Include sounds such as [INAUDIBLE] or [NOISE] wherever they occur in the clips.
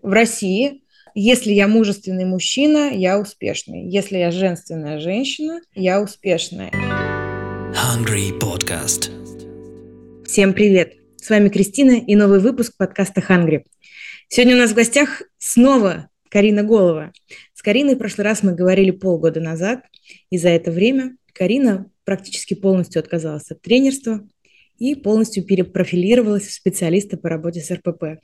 В России, если я мужественный мужчина, я успешный. Если я женственная женщина, я успешная. Hungry Podcast. Всем привет! С вами Кристина и новый выпуск подкаста Hungry. Сегодня у нас в гостях снова Карина Голова. С Кариной в прошлый раз мы говорили полгода назад, и за это время Карина практически полностью отказалась от тренерства и полностью перепрофилировалась в специалиста по работе с РПП.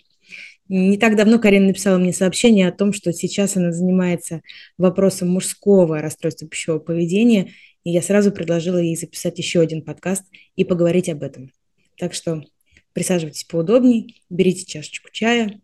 Не так давно Карина написала мне сообщение о том, что сейчас она занимается вопросом мужского расстройства пищевого поведения, и я сразу предложила ей записать еще один подкаст и поговорить об этом. Так что присаживайтесь поудобнее, берите чашечку чая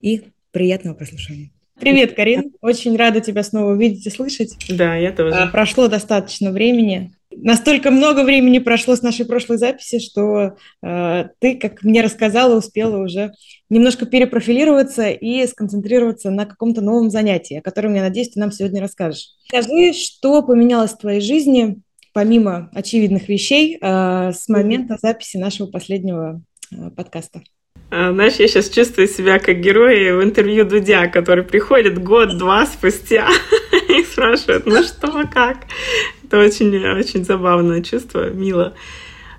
и приятного прослушивания. Привет, Карин. Очень рада тебя снова увидеть и слышать. Да, я тоже. А, прошло достаточно времени настолько много времени прошло с нашей прошлой записи, что э, ты, как мне рассказала, успела уже немножко перепрофилироваться и сконцентрироваться на каком-то новом занятии, о котором, я надеюсь, ты нам сегодня расскажешь. Скажи, что поменялось в твоей жизни, помимо очевидных вещей, э, с момента записи нашего последнего э, подкаста? А, знаешь, я сейчас чувствую себя как герой в интервью Дудя, который приходит год-два спустя [LAUGHS] и спрашивает, ну что, как? Это очень-очень забавное чувство, мило.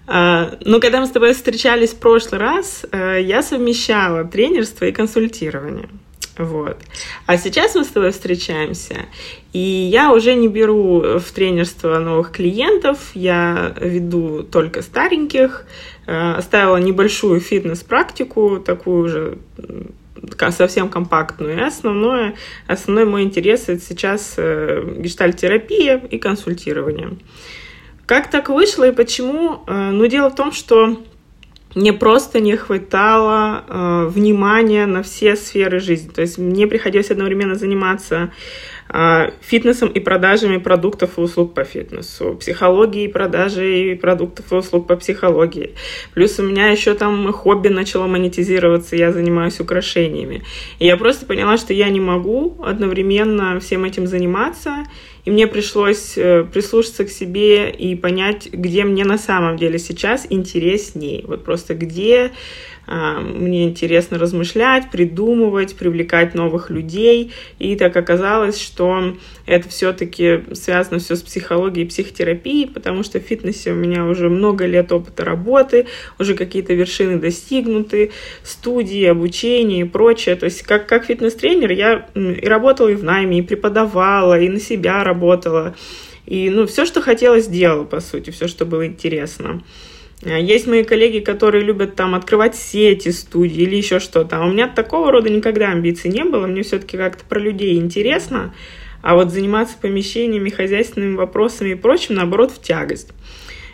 А, ну, когда мы с тобой встречались в прошлый раз, э, я совмещала тренерство и консультирование. Вот. А сейчас мы с тобой встречаемся, и я уже не беру в тренерство новых клиентов, я веду только стареньких, э, оставила небольшую фитнес-практику, такую уже совсем компактную. И основное, основной мой интерес это сейчас э, гештальтерапия и консультирование. Как так вышло и почему? Э, ну, дело в том, что мне просто не хватало э, внимания на все сферы жизни. То есть мне приходилось одновременно заниматься а, фитнесом и продажами продуктов и услуг по фитнесу, психологией продажей продуктов и услуг по психологии. Плюс у меня еще там хобби начало монетизироваться, я занимаюсь украшениями. И я просто поняла, что я не могу одновременно всем этим заниматься, и мне пришлось э, прислушаться к себе и понять, где мне на самом деле сейчас интересней. Вот просто где мне интересно размышлять, придумывать, привлекать новых людей. И так оказалось, что это все-таки связано все с психологией и психотерапией, потому что в фитнесе у меня уже много лет опыта работы, уже какие-то вершины достигнуты, студии, обучение и прочее. То есть как, как фитнес-тренер я и работала и в найме, и преподавала, и на себя работала. И ну, все, что хотела, сделала, по сути, все, что было интересно. А есть мои коллеги, которые любят там открывать сети студии или еще что-то. А у меня такого рода никогда амбиций не было. Мне все-таки как-то про людей интересно. А вот заниматься помещениями, хозяйственными вопросами и прочим, наоборот, в тягость.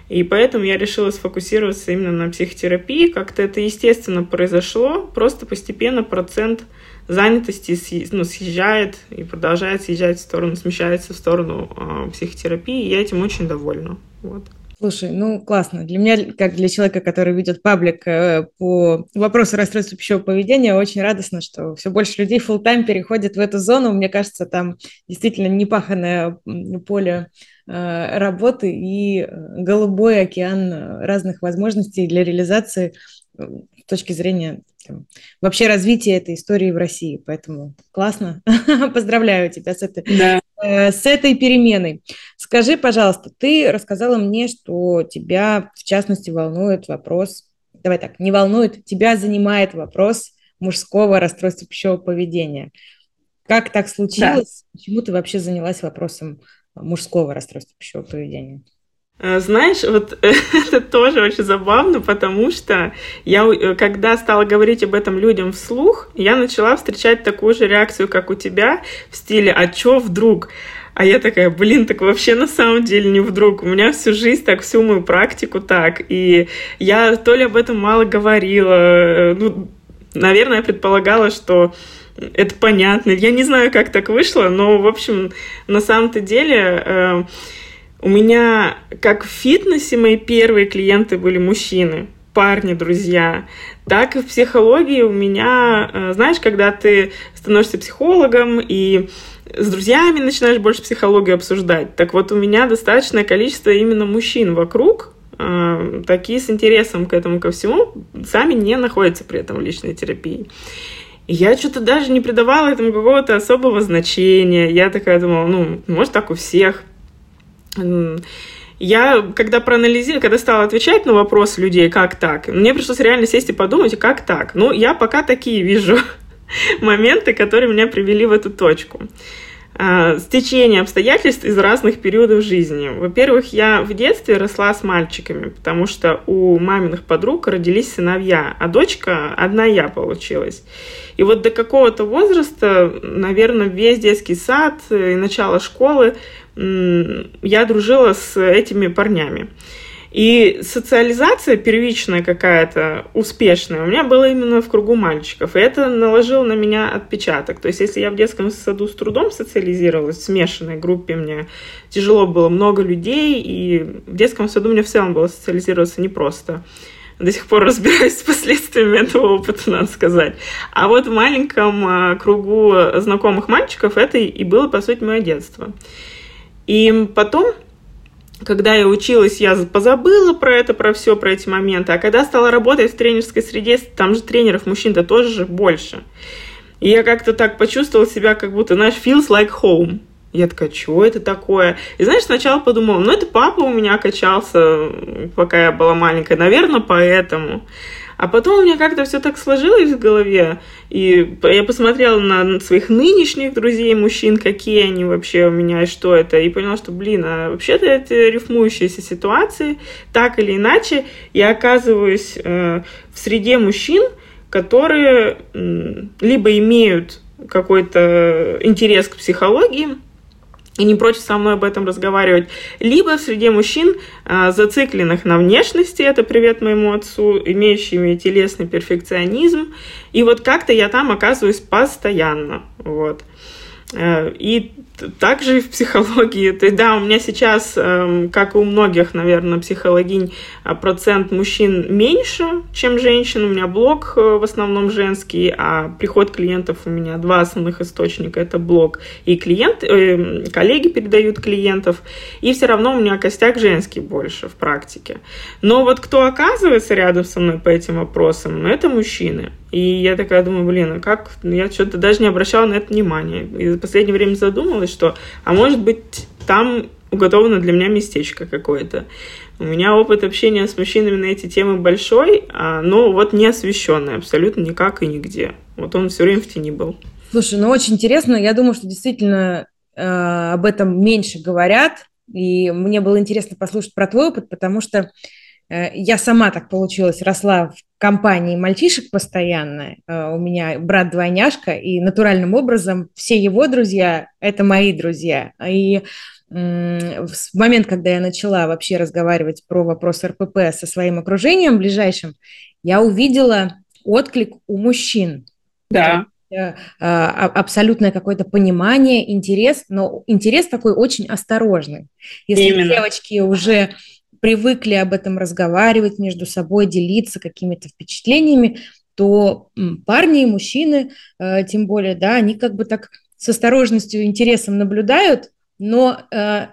И поэтому я решила сфокусироваться именно на психотерапии. Как-то это естественно произошло. Просто постепенно процент занятости ну, съезжает и продолжает съезжать в сторону, смещается в сторону э, психотерапии. И я этим очень довольна. Вот. Слушай, ну классно. Для меня, как для человека, который ведет паблик э, по вопросу расстройства пищевого поведения, очень радостно, что все больше людей full тайм переходит в эту зону. Мне кажется, там действительно непаханное поле э, работы и э, голубой океан разных возможностей для реализации с точки зрения там, вообще развития этой истории в России. Поэтому классно. [LAUGHS] Поздравляю тебя с этой да. Э, с этой переменой. Скажи, пожалуйста, ты рассказала мне, что тебя, в частности, волнует вопрос, давай так, не волнует, тебя занимает вопрос мужского расстройства пищевого поведения. Как так случилось? Да. Почему ты вообще занялась вопросом мужского расстройства пищевого поведения? Э, знаешь, вот [LAUGHS] это тоже очень забавно, потому что я, э, когда стала говорить об этом людям вслух, я начала встречать такую же реакцию, как у тебя, в стиле «А чё вдруг?». А я такая, блин, так вообще на самом деле не вдруг. У меня всю жизнь так, всю мою практику так. И я то ли об этом мало говорила, э, ну, наверное, предполагала, что это понятно. Я не знаю, как так вышло, но, в общем, на самом-то деле у меня, как в фитнесе, мои первые клиенты были мужчины, парни, друзья. Так и в психологии у меня, э, знаешь, когда ты становишься психологом и с друзьями начинаешь больше психологию обсуждать. Так вот, у меня достаточное количество именно мужчин вокруг, э, такие с интересом к этому ко всему, сами не находятся при этом в личной терапии. Я что-то даже не придавала этому какого-то особого значения. Я такая думала, ну, может, так у всех. Я, когда проанализировала, когда стала отвечать на вопросы людей, как так, мне пришлось реально сесть и подумать, как так. Ну, я пока такие вижу [LAUGHS] моменты, которые меня привели в эту точку. А, стечение обстоятельств из разных периодов жизни. Во-первых, я в детстве росла с мальчиками, потому что у маминых подруг родились сыновья, а дочка одна я получилась. И вот до какого-то возраста, наверное, весь детский сад и начало школы я дружила с этими парнями. И социализация первичная какая-то, успешная, у меня была именно в кругу мальчиков. И это наложило на меня отпечаток. То есть, если я в детском саду с трудом социализировалась, в смешанной группе мне тяжело было, много людей, и в детском саду мне в целом было социализироваться непросто. До сих пор [LAUGHS] разбираюсь с последствиями этого опыта, надо сказать. А вот в маленьком а, кругу знакомых мальчиков это и было, по сути, мое детство. И потом когда я училась, я позабыла про это, про все, про эти моменты. А когда стала работать в тренерской среде, там же тренеров мужчин-то тоже же больше. И я как-то так почувствовала себя, как будто, знаешь, feels like home. Я такая, что это такое? И знаешь, сначала подумала, ну это папа у меня качался, пока я была маленькая, наверное, поэтому. А потом у меня как-то все так сложилось в голове, и я посмотрела на своих нынешних друзей, мужчин, какие они вообще у меня и что это, и поняла, что, блин, а вообще-то это рифмующиеся ситуации, так или иначе, я оказываюсь э, в среде мужчин, которые э, либо имеют какой-то интерес к психологии, и не прочь со мной об этом разговаривать, либо в среде мужчин, а, зацикленных на внешности, это привет моему отцу, имеющими телесный перфекционизм, и вот как-то я там оказываюсь постоянно, вот. Э, и также в психологии, то есть, да, у меня сейчас, эм, как и у многих, наверное, психологинь, э, процент мужчин меньше, чем женщин. У меня блог э, в основном женский, а приход клиентов у меня два основных источника. Это блог и клиент, э, коллеги передают клиентов. И все равно у меня костяк женский больше в практике. Но вот кто оказывается рядом со мной по этим вопросам, это мужчины. И я такая думаю, блин, а как? Я что-то даже не обращала на это внимания. И в последнее время задумалась, что, а может быть, там уготовано для меня местечко какое-то. У меня опыт общения с мужчинами на эти темы большой, а, но вот не освещенный абсолютно никак и нигде. Вот он все время в тени был. Слушай, ну очень интересно. Я думаю, что действительно э, об этом меньше говорят. И мне было интересно послушать про твой опыт, потому что я сама так получилось, росла в компании мальчишек постоянно. Э, у меня брат-двойняшка, и натуральным образом все его друзья – это мои друзья. И в момент, когда я начала вообще разговаривать про вопрос РПП со своим окружением ближайшим, я увидела отклик у мужчин. Да. Э, а, абсолютное какое-то понимание, интерес, но интерес такой очень осторожный. Если Именно. девочки уже привыкли об этом разговаривать между собой, делиться какими-то впечатлениями, то парни и мужчины, э, тем более, да, они как бы так с осторожностью и интересом наблюдают, но э,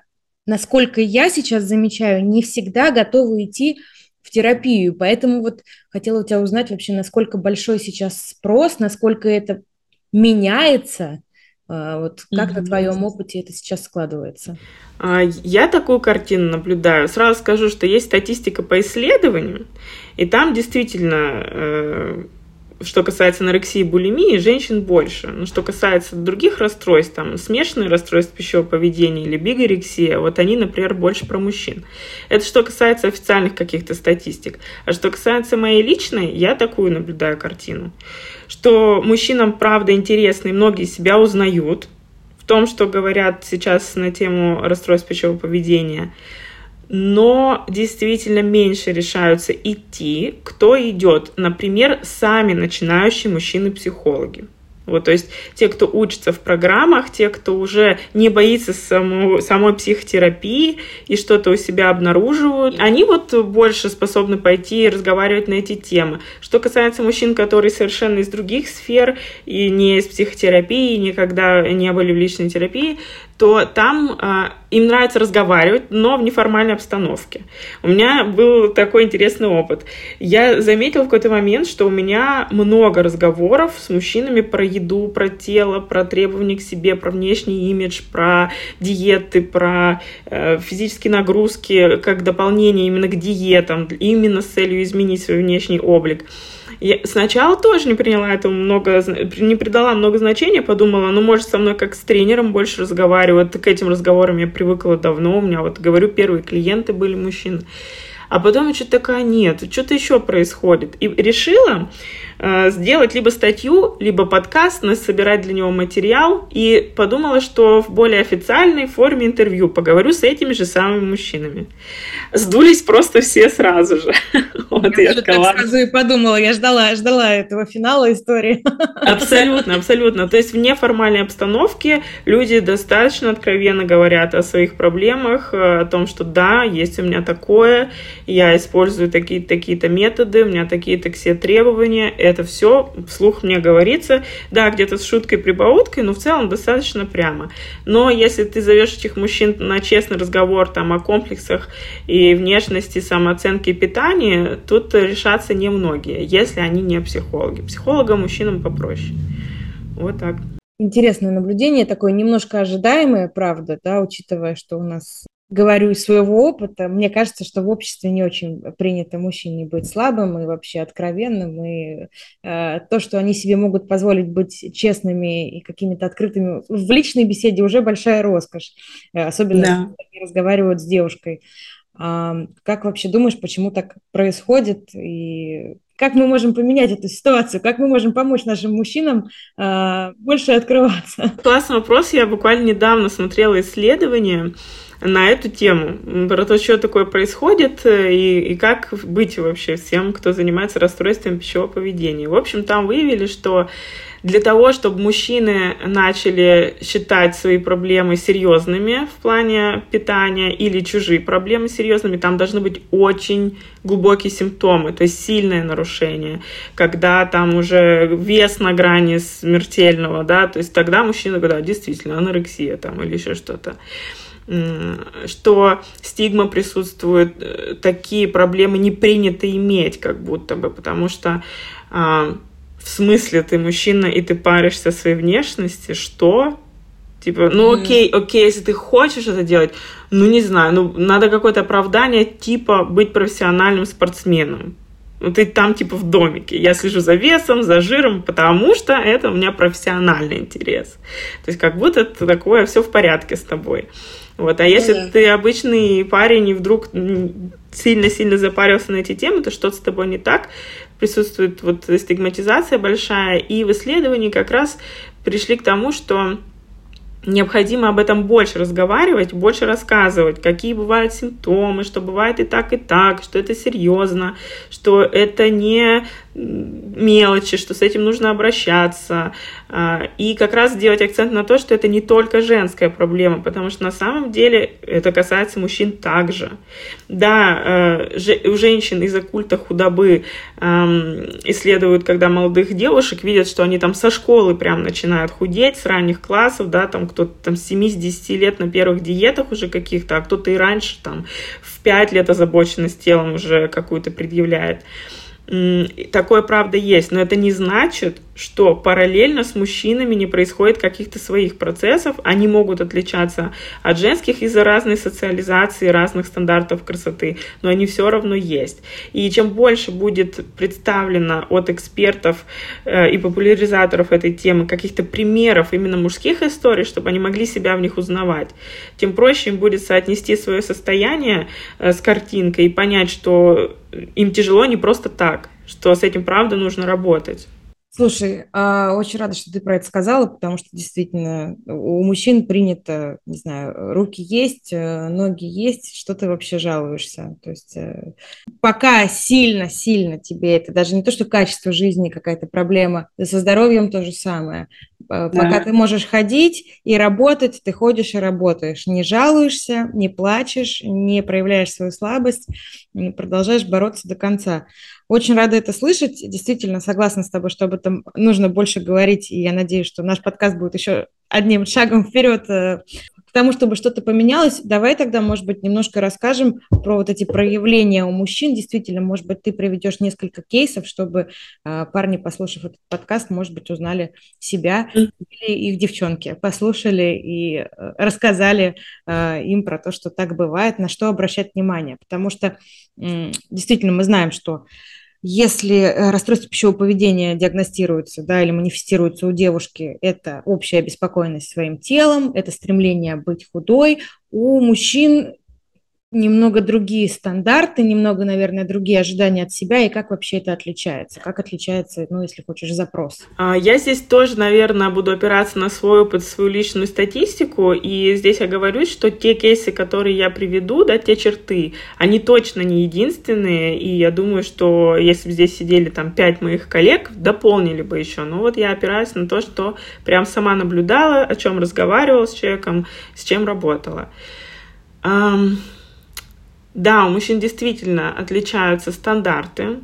насколько я сейчас замечаю, не всегда готовы идти в терапию. Поэтому вот хотела у тебя узнать вообще, насколько большой сейчас спрос, насколько это меняется, вот как mm-hmm. на твоем опыте это сейчас складывается? А, я такую картину наблюдаю. Сразу скажу, что есть статистика по исследованиям, и там действительно, э, что касается анорексии и булимии, женщин больше. Но что касается других расстройств, там смешанные расстройства пищевого поведения или бигорексия, вот они, например, больше про мужчин. Это что касается официальных каких-то статистик. А что касается моей личной, я такую наблюдаю картину что мужчинам правда интересно, и многие себя узнают в том, что говорят сейчас на тему расстройств пищевого поведения, но действительно меньше решаются идти, кто идет, например, сами начинающие мужчины-психологи. Вот, то есть те, кто учится в программах, те, кто уже не боится саму, самой психотерапии и что-то у себя обнаруживают, они вот больше способны пойти и разговаривать на эти темы. Что касается мужчин, которые совершенно из других сфер и не из психотерапии, никогда не были в личной терапии, то там а, им нравится разговаривать, но в неформальной обстановке. У меня был такой интересный опыт. Я заметила в какой-то момент, что у меня много разговоров с мужчинами про еду, про тело, про требования к себе, про внешний имидж, про диеты, про э, физические нагрузки как дополнение именно к диетам, именно с целью изменить свой внешний облик. Я сначала тоже не приняла этому много, не придала много значения, подумала, ну, может, со мной как с тренером больше разговаривают. К этим разговорам я привыкла давно. У меня, вот, говорю, первые клиенты были мужчины. А потом я что-то такая, нет, что-то еще происходит. И решила, сделать либо статью, либо подкаст, собирать для него материал. И подумала, что в более официальной форме интервью поговорю с этими же самыми мужчинами. Сдулись просто все сразу же. [LAUGHS] Вот я, я так сразу и подумала, я ждала, ждала этого финала истории. [LAUGHS] Абсолютно, абсолютно. То есть в неформальной обстановке люди достаточно откровенно говорят о своих проблемах, э, о том, что да, есть у меня такое, я использую такие-то такие методы, у меня такие-то все требования, это все вслух мне говорится, да, где-то с шуткой, прибауткой, но в целом достаточно прямо. Но если ты зовешь этих мужчин на честный разговор там о комплексах и внешности, самооценке и питании, тут решаться немногие, если они не психологи. Психологам мужчинам попроще. Вот так интересное наблюдение, такое немножко ожидаемое, правда, да, учитывая, что у нас говорю из своего опыта, мне кажется, что в обществе не очень принято мужчине быть слабым и вообще откровенным, и э, то, что они себе могут позволить быть честными и какими-то открытыми в личной беседе уже большая роскошь, э, особенно да. когда они разговаривают с девушкой. А, как вообще думаешь, почему так происходит и как мы можем поменять эту ситуацию, как мы можем помочь нашим мужчинам э, больше открываться? Классный вопрос. Я буквально недавно смотрела исследование на эту тему, про то, что такое происходит э, и, и как быть вообще всем, кто занимается расстройством пищевого поведения. В общем, там выявили, что для того, чтобы мужчины начали считать свои проблемы серьезными в плане питания или чужие проблемы серьезными, там должны быть очень глубокие симптомы, то есть сильное нарушение, когда там уже вес на грани смертельного, да, то есть тогда мужчина говорит, да, действительно, анорексия там или еще что-то что стигма присутствует, э, такие проблемы не принято иметь, как будто бы, потому что а, в смысле ты мужчина и ты паришься своей внешности, что? Типа, ну окей, окей, если ты хочешь это делать, ну не знаю, ну надо какое-то оправдание, типа быть профессиональным спортсменом. Ну ты там типа в домике. Я слежу за весом, за жиром, потому что это у меня профессиональный интерес. То есть как будто такое все в порядке с тобой. Вот. А если да. ты обычный парень и вдруг сильно-сильно запарился на эти темы, то что-то с тобой не так. Присутствует вот стигматизация большая. И в исследовании как раз пришли к тому, что необходимо об этом больше разговаривать, больше рассказывать, какие бывают симптомы, что бывает и так, и так, что это серьезно, что это не мелочи, что с этим нужно обращаться. А, и как раз делать акцент на то, что это не только женская проблема, потому что на самом деле это касается мужчин также. Да, э, у женщин из-за культа худобы исследуют, когда молодых девушек видят, что они там со школы прям начинают худеть, с ранних классов, да, там кто-то там с 7-10 лет на первых диетах уже каких-то, а кто-то и раньше там в 5 лет озабоченность телом уже какую-то предъявляет. Такое правда есть, но это не значит, что параллельно с мужчинами не происходит каких-то своих процессов. Они могут отличаться от женских из-за разной социализации, разных стандартов красоты, но они все равно есть. И чем больше будет представлено от экспертов э, и популяризаторов этой темы каких-то примеров именно мужских историй, чтобы они могли себя в них узнавать, тем проще им будет соотнести свое состояние э, с картинкой и понять, что им тяжело не просто так, что с этим правда нужно работать. Слушай, а, очень рада, что ты про это сказала, потому что действительно у мужчин принято, не знаю, руки есть, э, ноги есть, что ты вообще жалуешься? То есть э, пока сильно-сильно тебе это, даже не то, что качество жизни какая-то проблема, со здоровьем то же самое. Да. Пока ты можешь ходить и работать, ты ходишь и работаешь, не жалуешься, не плачешь, не проявляешь свою слабость, продолжаешь бороться до конца. Очень рада это слышать. Действительно, согласна с тобой, что об этом нужно больше говорить. И я надеюсь, что наш подкаст будет еще одним шагом вперед э, тому, чтобы что-то поменялось, давай тогда, может быть, немножко расскажем про вот эти проявления у мужчин. Действительно, может быть, ты приведешь несколько кейсов, чтобы э, парни, послушав этот подкаст, может быть, узнали себя или их девчонки, послушали и э, рассказали э, им про то, что так бывает, на что обращать внимание. Потому что э, действительно мы знаем, что если э, расстройство пищевого поведения диагностируется да, или манифестируется у девушки, это общая обеспокоенность своим телом, это стремление быть худой. У мужчин немного другие стандарты, немного, наверное, другие ожидания от себя, и как вообще это отличается? Как отличается, ну, если хочешь, запрос? А, я здесь тоже, наверное, буду опираться на свой опыт, свою личную статистику, и здесь я говорю, что те кейсы, которые я приведу, да, те черты, они точно не единственные, и я думаю, что если бы здесь сидели там пять моих коллег, дополнили бы еще. Но вот я опираюсь на то, что прям сама наблюдала, о чем разговаривала с человеком, с чем работала. Да, у мужчин действительно отличаются стандарты,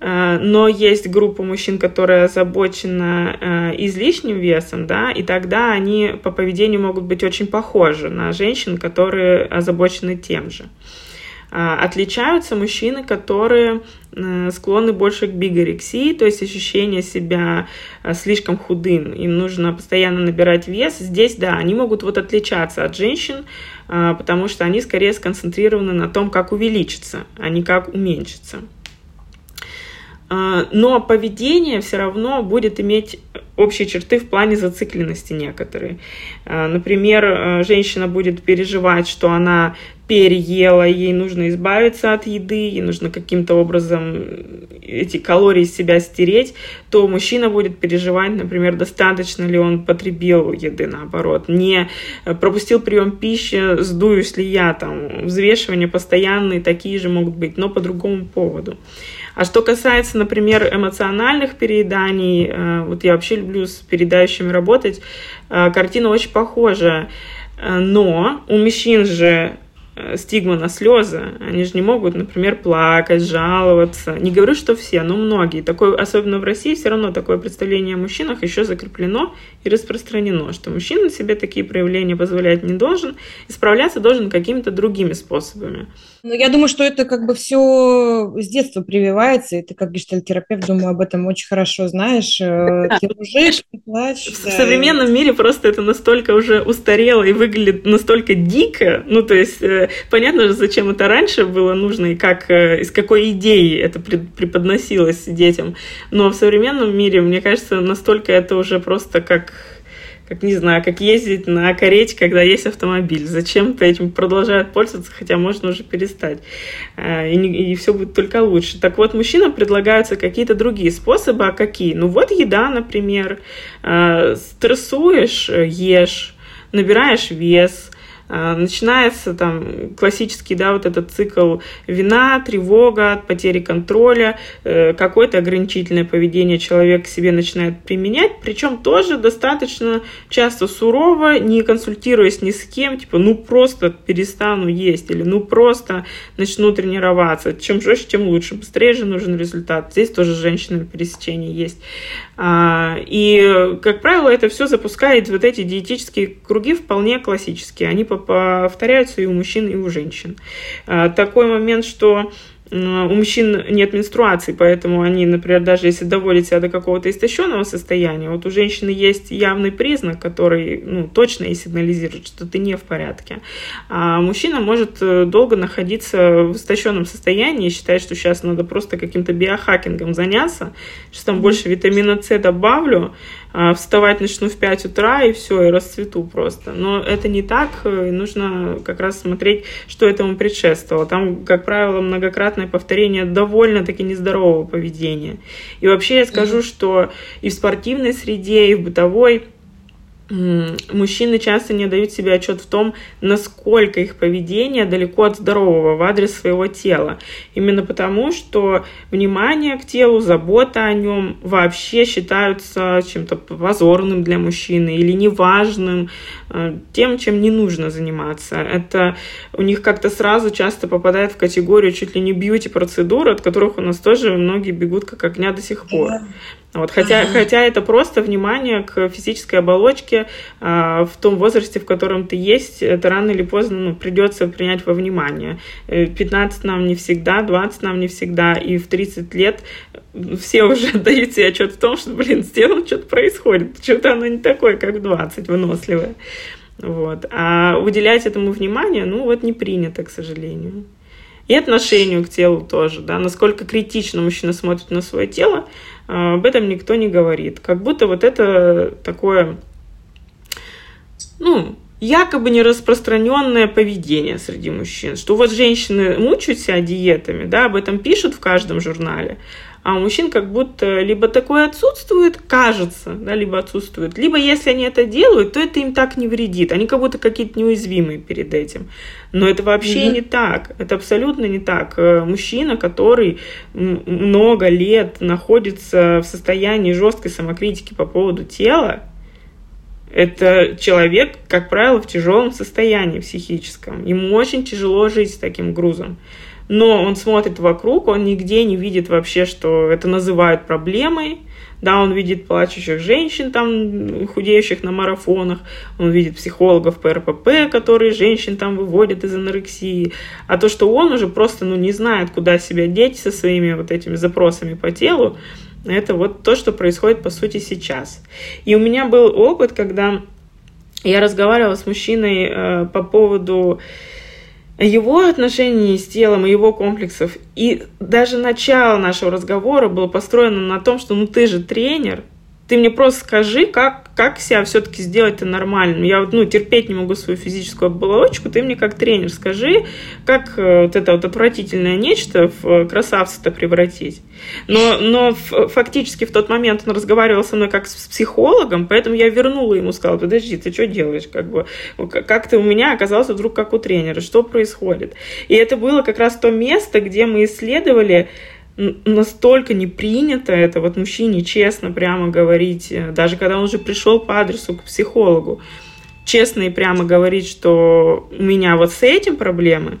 э, но есть группа мужчин, которая озабочена э, излишним весом, да, и тогда они по поведению могут быть очень похожи на женщин, которые озабочены тем же. А, отличаются мужчины, которые э, склонны больше к бигорексии, то есть ощущение себя слишком худым, им нужно постоянно набирать вес. Здесь, да, они могут вот отличаться от женщин, а, потому что они скорее сконцентрированы на том, как увеличиться, а не как уменьшиться. А, но поведение все равно будет иметь общие черты в плане зацикленности некоторые. А, например, женщина будет переживать, что она переела, ей нужно избавиться от еды, ей нужно каким-то образом эти калории из себя стереть, то мужчина будет переживать, например, достаточно ли он потребил еды, наоборот, не пропустил прием пищи, сдуюсь ли я, там, взвешивания постоянные такие же могут быть, но по другому поводу. А что касается, например, эмоциональных перееданий, э, вот я вообще люблю с передающими работать, э, картина очень похожа. Э, но у мужчин же Э, стигма на слезы. Они же не могут, например, плакать, жаловаться. Не говорю, что все, но многие. Такое, особенно в России, все равно такое представление о мужчинах еще закреплено и распространено, что мужчина себе такие проявления позволять не должен, исправляться должен какими-то другими способами. Ну, я думаю, что это как бы все с детства прививается, и ты как гештальтерапевт, думаю, об этом очень хорошо знаешь. Э, ты ружешь, ты плачешь. В да. современном мире просто это настолько уже устарело и выглядит настолько дико, ну, то есть э, понятно же, зачем это раньше было нужно и как, э, из какой идеи это преподносилось детям. Но в современном мире, мне кажется, настолько это уже просто как как, не знаю, как ездить на карете, когда есть автомобиль. Зачем-то этим продолжают пользоваться, хотя можно уже перестать. Э, и, не, и все будет только лучше. Так вот, мужчинам предлагаются какие-то другие способы. А какие? Ну вот еда, например. Э, стрессуешь, ешь, набираешь вес, а, начинается там классический, да, вот этот цикл вина, тревога, потери контроля, э, какое-то ограничительное поведение человек себе начинает применять, причем тоже достаточно часто сурово, не консультируясь ни с кем, типа, ну просто перестану есть, или ну просто начну тренироваться. Чем жестче, тем лучше. Быстрее же нужен результат. Здесь тоже женщины пересечения есть. А, и, как правило, это все запускает вот эти диетические круги вполне классические. Они повторяются и у мужчин, и у женщин. А, такой момент, что у мужчин нет менструации, поэтому они, например, даже если доводят себя до какого-то истощенного состояния, вот у женщины есть явный признак, который ну, точно ей сигнализирует, что ты не в порядке. А мужчина может э, долго находиться в истощенном состоянии и считать, что сейчас надо просто каким-то биохакингом заняться, что там больше витамина С добавлю, вставать начну в 5 утра и все, и расцвету просто. Но это не так, и нужно как раз смотреть, что этому предшествовало. Там, как правило, многократное повторение довольно-таки нездорового поведения. И вообще я скажу, что и в спортивной среде, и в бытовой мужчины часто не дают себе отчет в том, насколько их поведение далеко от здорового в адрес своего тела. Именно потому, что внимание к телу, забота о нем вообще считаются чем-то позорным для мужчины или неважным, э, тем, чем не нужно заниматься. Это у них как-то сразу часто попадает в категорию чуть ли не бьюти-процедур, от которых у нас тоже многие бегут как огня до сих пор. Вот, хотя, ага. хотя это просто внимание к физической оболочке а, в том возрасте, в котором ты есть, это рано или поздно ну, придется принять во внимание. 15 э, нам не всегда, 20 нам не всегда, и в 30 лет все уже [LAUGHS] отдают себе отчет в том, что, блин, с телом что-то происходит, что-то оно не такое, как в 20, выносливое. Вот. А уделять этому внимание, ну вот не принято, к сожалению. И отношению к телу тоже, да, насколько критично мужчина смотрит на свое тело, а, об этом никто не говорит. Как будто вот это такое, ну, якобы нераспространенное поведение среди мужчин, что вот женщины мучают диетами, да, об этом пишут в каждом журнале, а у мужчин как будто либо такое отсутствует, кажется, да, либо отсутствует, либо если они это делают, то это им так не вредит, они как будто какие-то неуязвимые перед этим. Но это вообще mm-hmm. не так, это абсолютно не так. Э, мужчина, который много лет находится в состоянии жесткой самокритики по поводу тела, это человек, как правило, в тяжелом состоянии психическом. Ему очень тяжело жить с таким грузом но он смотрит вокруг, он нигде не видит вообще, что это называют проблемой, да, он видит плачущих женщин, там, худеющих на марафонах, он видит психологов по РПП, которые женщин там выводят из анорексии, а то, что он уже просто, ну, не знает, куда себя деть со своими вот этими запросами по телу, это вот то, что происходит, по сути, сейчас. И у меня был опыт, когда я разговаривала с мужчиной э, по поводу его отношений с телом и его комплексов. И даже начало нашего разговора было построено на том, что ну ты же тренер, ты мне просто скажи, как, как себя все-таки сделать-то нормально. Я вот, ну, терпеть не могу свою физическую оболочку, ты мне как тренер скажи, как э, вот это вот отвратительное нечто в э, красавца-то превратить. Но, но фактически в тот момент он разговаривал со мной как с психологом, поэтому я вернула ему, сказала, подожди, ты что делаешь? Как, бы, как ты у меня оказался вдруг как у тренера? Что происходит? И это было как раз то место, где мы исследовали настолько не принято это вот мужчине честно прямо говорить, э, даже когда он уже пришел по адресу к психологу, честно и прямо говорить, что у меня вот с этим проблемы,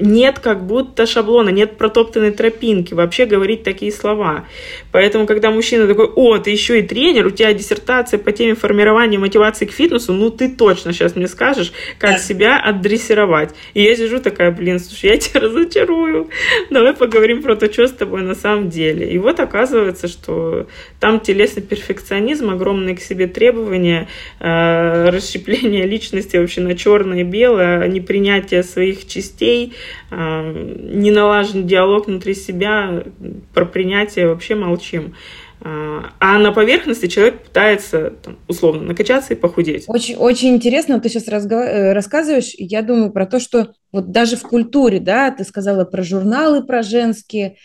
нет как будто шаблона, нет протоптанной тропинки, вообще говорить такие слова. Поэтому, когда мужчина такой, о, ты еще и тренер, у тебя диссертация по теме формирования мотивации к фитнесу, ну ты точно сейчас мне скажешь, как да. себя отдрессировать. И я сижу такая, блин, слушай, я [LAUGHS] тебя разочарую, давай поговорим про то, что с тобой на самом деле. И вот оказывается, что там телесный перфекционизм, огромные к себе требования, э, [LAUGHS] расщепление личности вообще на черное и белое, непринятие своих частей, не налажен диалог внутри себя, про принятие вообще молчим. А, а на поверхности человек пытается, там, условно, накачаться и похудеть. Очень, очень интересно, ты сейчас разгов... Э, рассказываешь, я думаю про то, что вот даже в культуре, да, ты сказала про журналы, про женские,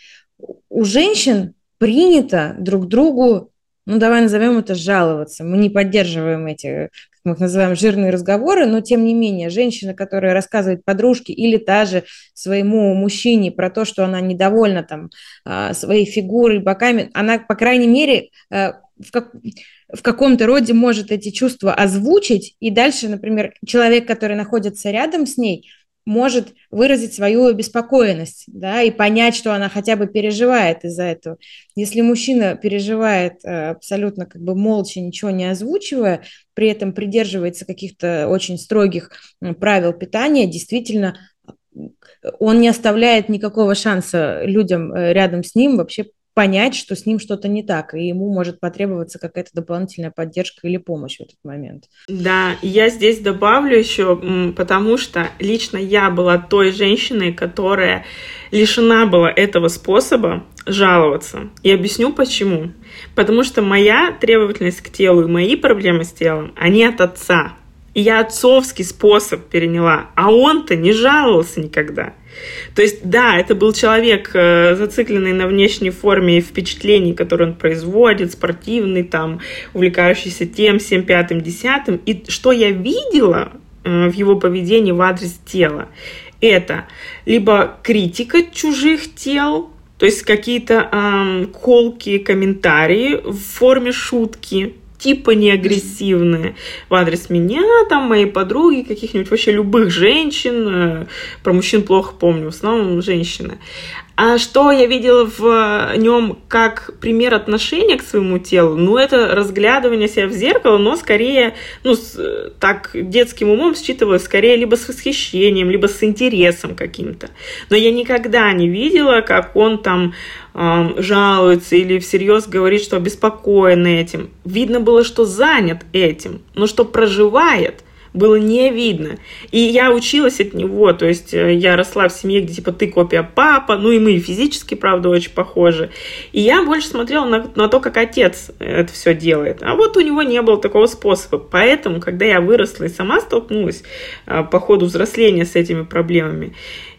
у женщин принято друг другу ну, давай назовем это жаловаться. Мы не поддерживаем эти мы их называем жирные разговоры, но тем не менее, женщина, которая рассказывает подружке или та же своему мужчине про то, что она недовольна там а, своей фигурой, боками, она, по крайней мере, э, в, как, в каком-то роде может эти чувства озвучить, и дальше, например, человек, который находится рядом с ней, может выразить свою обеспокоенность, да, и понять, что она хотя бы переживает из-за этого. Если мужчина переживает э, абсолютно как бы молча, ничего не озвучивая, при этом придерживается каких-то очень строгих правил питания, действительно он не оставляет никакого шанса людям э, рядом с ним вообще понять, что с ним что-то не так, и ему может потребоваться какая-то дополнительная поддержка или помощь в этот момент. Да, я здесь добавлю еще, потому что лично я была той женщиной, которая лишена была этого способа жаловаться. И объясню почему. Потому что моя требовательность к телу и мои проблемы с телом, они от отца. И я отцовский способ переняла, а он-то не жаловался никогда. То есть, да, это был человек, э, зацикленный на внешней форме и впечатлений, которые он производит, спортивный, там, увлекающийся тем, всем пятым, десятым. И что я видела э, в его поведении в адрес тела, это либо критика чужих тел, то есть какие-то эм, колкие комментарии в форме шутки, типа не агрессивные в адрес меня, там, моей подруги, каких-нибудь вообще любых женщин. Э, про мужчин плохо помню, в основном женщины. А что я видела в нем как пример отношения к своему телу? Ну, это разглядывание себя в зеркало, но скорее, ну, с, так детским умом считывалось скорее либо с восхищением, либо с интересом каким-то. Но я никогда не видела, как он там э, жалуется или всерьез говорит, что обеспокоен этим. Видно было, что занят этим, но что проживает – было не видно. И я училась от него, то есть э, я росла в семье, где типа ты копия папа, ну и мы физически, правда, очень похожи. И я больше смотрела на, на то, как отец это все делает. А вот у него не было такого способа. Поэтому, когда я выросла и сама столкнулась э, по ходу взросления с этими проблемами,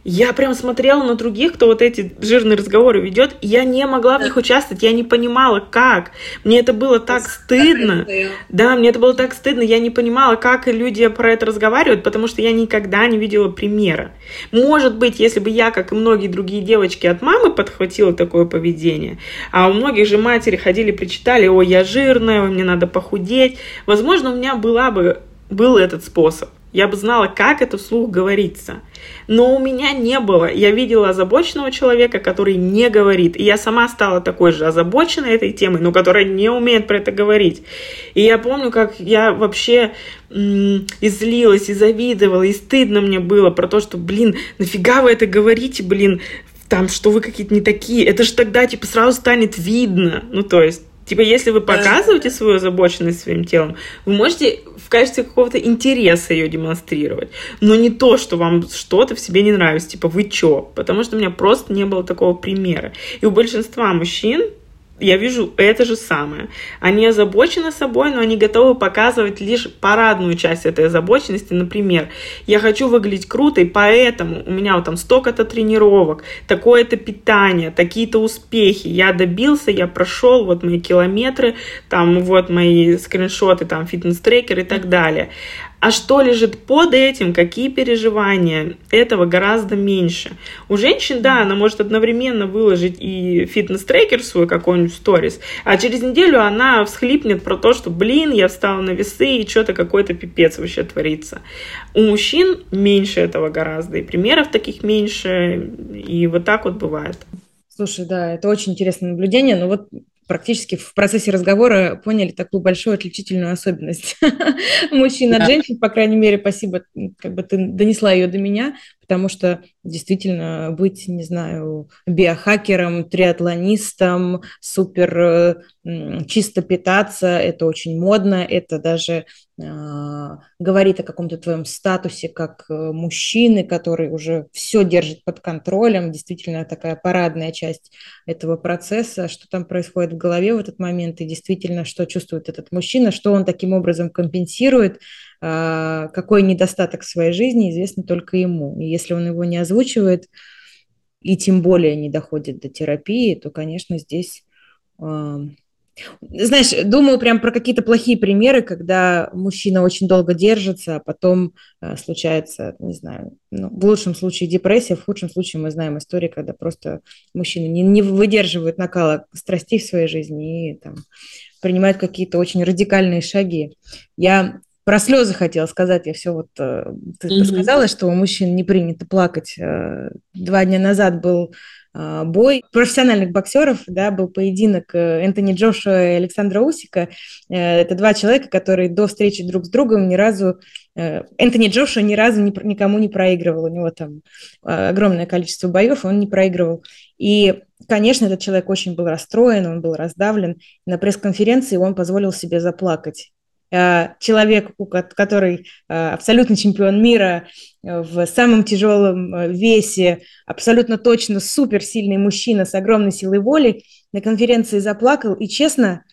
я прям смотрела на других, кто вот эти жирные разговоры ведет, и я не могла в них участвовать, я не понимала, как. Мне это было так стыдно. Да, мне это было так стыдно, я не понимала, как люди про это разговаривают, потому что я никогда не видела примера. Может быть, если бы я, как и многие другие девочки от мамы, подхватила такое поведение, а у многих же матери ходили, причитали, ой, я жирная, мне надо похудеть, возможно, у меня была бы был этот способ я бы знала, как это вслух говорится. Но у меня не было. Я видела озабоченного человека, который не говорит. И я сама стала такой же озабоченной этой темой, но которая не умеет про это говорить. И я помню, как я вообще м- излилась, и завидовала, и стыдно мне было про то, что, блин, нафига вы это говорите, блин, там, что вы какие-то не такие. Это же тогда, типа, сразу станет видно. Ну, то есть, Типа, если вы показываете свою озабоченность своим телом, вы можете в качестве какого-то интереса ее демонстрировать, но не то, что вам что-то в себе не нравится, типа, вы чё? Потому что у меня просто не было такого примера. И у большинства мужчин я вижу это же самое. Они озабочены собой, но они готовы показывать лишь парадную часть этой озабоченности. Например, я хочу выглядеть круто, и поэтому у меня вот там столько-то тренировок, такое-то питание, такие-то успехи. Я добился, я прошел, вот мои километры, там вот мои скриншоты, там фитнес-трекер и так далее. А что лежит под этим, какие переживания, этого гораздо меньше. У женщин, да, она может одновременно выложить и фитнес-трекер свой какой-нибудь сторис, а через неделю она всхлипнет про то, что, блин, я встала на весы, и что-то какой-то пипец вообще творится. У мужчин меньше этого гораздо, и примеров таких меньше, и вот так вот бывает. Слушай, да, это очень интересное наблюдение, но вот практически в процессе разговора поняли такую большую отличительную особенность. [LAUGHS] Мужчин от женщин, по крайней мере, спасибо, как бы ты донесла ее до меня, потому что действительно быть, не знаю, биохакером, триатлонистом, супер чисто питаться, это очень модно, это даже э, говорит о каком-то твоем статусе как э, мужчины, который уже все держит под контролем, действительно такая парадная часть этого процесса, что там происходит в голове в этот момент, и действительно, что чувствует этот мужчина, что он таким образом компенсирует, э, какой недостаток в своей жизни, известно только ему. И если он его не озвучивает, и тем более не доходит до терапии, то, конечно, здесь знаешь, думаю прям про какие-то плохие примеры, когда мужчина очень долго держится, а потом э, случается, не знаю, ну, в лучшем случае депрессия, в худшем случае мы знаем истории, когда просто мужчины не, не выдерживают накала страстей в своей жизни и там, принимают какие-то очень радикальные шаги. Я про слезы хотела сказать, я все вот, э, ты mm-hmm. сказала, что у мужчин не принято плакать. Э, два дня назад был а, бой профессиональных боксеров, да, был поединок э, Энтони Джошуа и Александра Усика. Э, это два человека, которые до встречи друг с другом ни разу... Э, Энтони Джошуа ни разу никому не проигрывал. У него там огромное количество боев, он не проигрывал. И, конечно, этот человек очень был расстроен, он был раздавлен. На пресс-конференции он позволил себе заплакать. Э, человек, который э, абсолютно чемпион мира э, в самом тяжелом весе, абсолютно точно суперсильный мужчина с огромной силой воли, на конференции заплакал. И честно,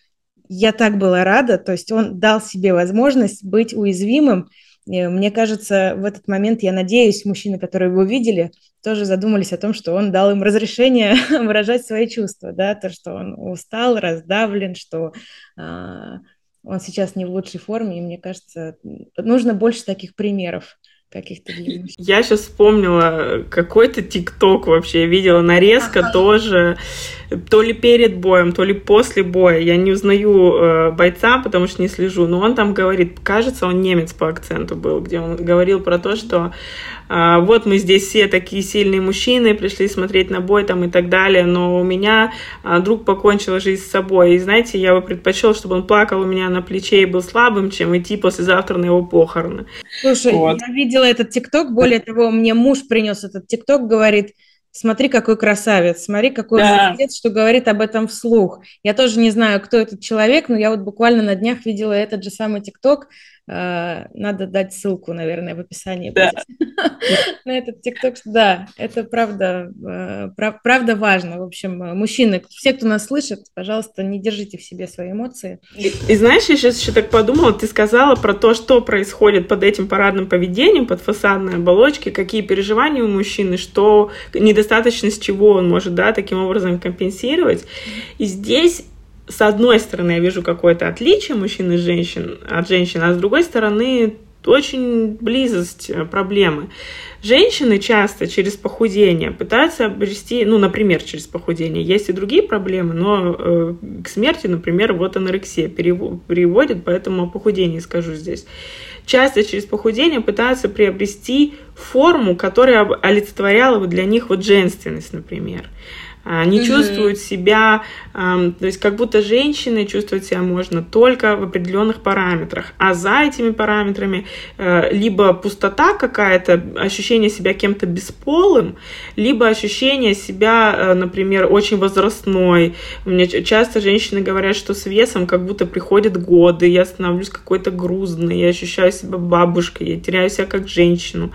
я так была рада, то есть он дал себе возможность быть уязвимым. Мне кажется, в этот момент, я надеюсь, мужчины, которые его видели, тоже задумались о том, что он дал им разрешение [LAUGHS] выражать свои чувства, да, то, что он устал, раздавлен, что он сейчас не в лучшей форме, и мне кажется, нужно больше таких примеров, каких-то для. Я сейчас вспомнила какой-то ТикТок вообще, я видела нарезка ага. тоже, то ли перед боем, то ли после боя. Я не узнаю э, бойца, потому что не слежу, но он там говорит, кажется, он немец по акценту был, где он говорил про то, что вот мы здесь все такие сильные мужчины, пришли смотреть на бой там и так далее, но у меня а, друг покончил жизнь с собой, и знаете, я бы предпочел, чтобы он плакал у меня на плече и был слабым, чем идти послезавтра на его похороны. Слушай, вот. я видела этот ТикТок, более того, мне муж принес этот ТикТок, говорит, смотри, какой красавец, смотри, какой да. молодец, что говорит об этом вслух. Я тоже не знаю, кто этот человек, но я вот буквально на днях видела этот же самый ТикТок, надо дать ссылку, наверное, в описании да. [LAUGHS] на этот ТикТок. Да, это правда, э, правда важно. В общем, мужчины, все, кто нас слышит, пожалуйста, не держите в себе свои эмоции. И, и знаешь, я сейчас еще так подумала, ты сказала про то, что происходит под этим парадным поведением, под фасадной оболочкой, какие переживания у мужчины, что недостаточность чего он может, да, таким образом компенсировать. И здесь с одной стороны, я вижу какое-то отличие мужчин и женщин от женщин, а с другой стороны, очень близость э, проблемы. Женщины часто через похудение пытаются обрести, ну, например, через похудение. Есть и другие проблемы, но э, к смерти, например, вот анорексия приводит, поэтому о похудении скажу здесь. Часто через похудение пытаются приобрести форму, которая олицетворяла бы для них вот женственность, например. Они mm-hmm. чувствуют себя, то есть как будто женщины чувствуют себя можно только в определенных параметрах, а за этими параметрами э, либо пустота какая-то, ощущение себя кем-то бесполым, либо ощущение себя, э, например, очень возрастной. Меня часто женщины говорят, что с весом как будто приходят годы, я становлюсь какой-то грузной, я ощущаю себя бабушкой, я теряю себя как женщину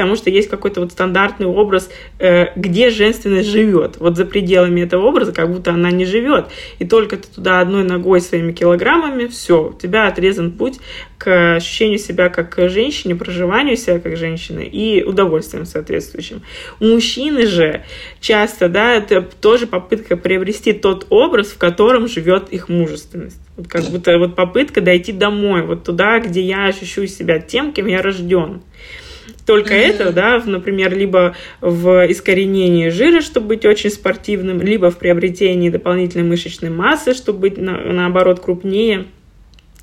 потому что есть какой-то вот стандартный образ, э, где женственность живет. Вот за пределами этого образа как будто она не живет. И только ты туда одной ногой своими килограммами, все, у тебя отрезан путь к ощущению себя как женщине, проживанию себя как женщины и удовольствием соответствующим. У мужчины же часто, да, это тоже попытка приобрести тот образ, в котором живет их мужественность. Вот как будто вот попытка дойти домой, вот туда, где я ощущу себя тем, кем я рожден только mm-hmm. это, да, например, либо в искоренении жира, чтобы быть очень спортивным, либо в приобретении дополнительной мышечной массы, чтобы быть, на, наоборот, крупнее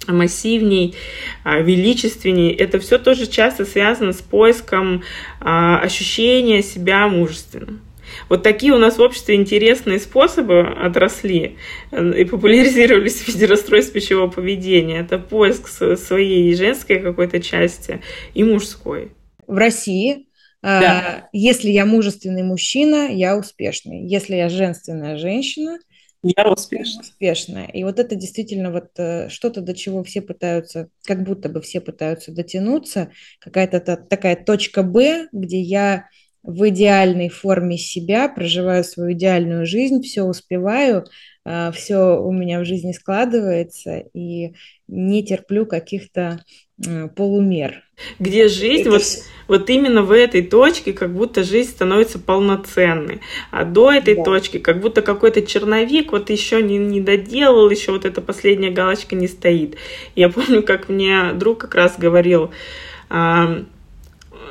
массивней, а, величественней. Это все тоже часто связано с поиском а, ощущения себя мужественным. Вот такие у нас в обществе интересные способы отросли и популяризировались [LAUGHS] в виде расстройств пищевого поведения. Это поиск своей женской какой-то части и мужской в России, а, да. если я мужественный мужчина, я успешный. Если я женственная женщина, я успешная. успешная. И вот это действительно вот э, что-то, до чего все пытаются, как будто бы все пытаются дотянуться, какая-то такая точка Б, где я в идеальной форме себя, проживаю свою идеальную жизнь, все успеваю, а, все у меня в жизни складывается, и не терплю каких-то полумер. Где жизнь, Это... вот, вот именно в этой точке, как будто жизнь становится полноценной. А до этой да. точки, как будто какой-то черновик вот еще не, не доделал, еще вот эта последняя галочка не стоит. Я [LAUGHS] помню, как мне друг как раз говорил,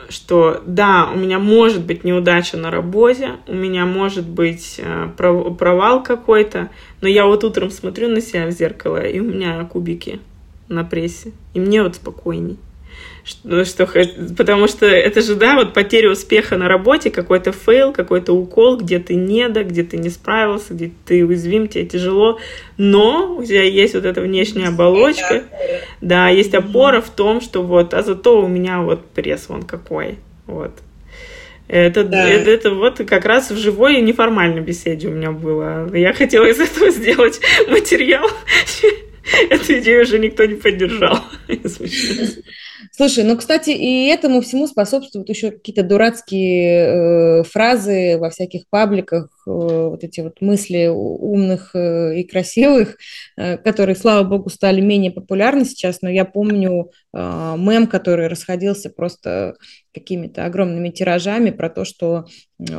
что да, у меня может быть неудача на работе, у меня может быть э, провал какой-то, но я вот утром смотрю на себя в зеркало, и у меня кубики на прессе, и мне вот спокойней. Что, что, потому что это же, да, вот потеря успеха на работе, какой-то fail, какой-то укол, где ты не да, где ты не справился, где ты уязвим, тебе тяжело, но у тебя есть вот эта внешняя оболочка, да, есть опора в том, что вот, а зато у меня вот пресс вон какой, вот. Это, да. это, это вот как раз в живой и неформальной беседе у меня было. Я хотела из этого сделать [LAUGHS] материал. [LAUGHS] Эту идею уже никто не поддержал. [LAUGHS] Слушай, ну, кстати, и этому всему способствуют еще какие-то дурацкие э, фразы во всяких пабликах, э, вот эти вот мысли умных э, и красивых, э, которые, слава богу, стали менее популярны сейчас, но я помню э, мем, который расходился просто какими-то огромными тиражами про то, что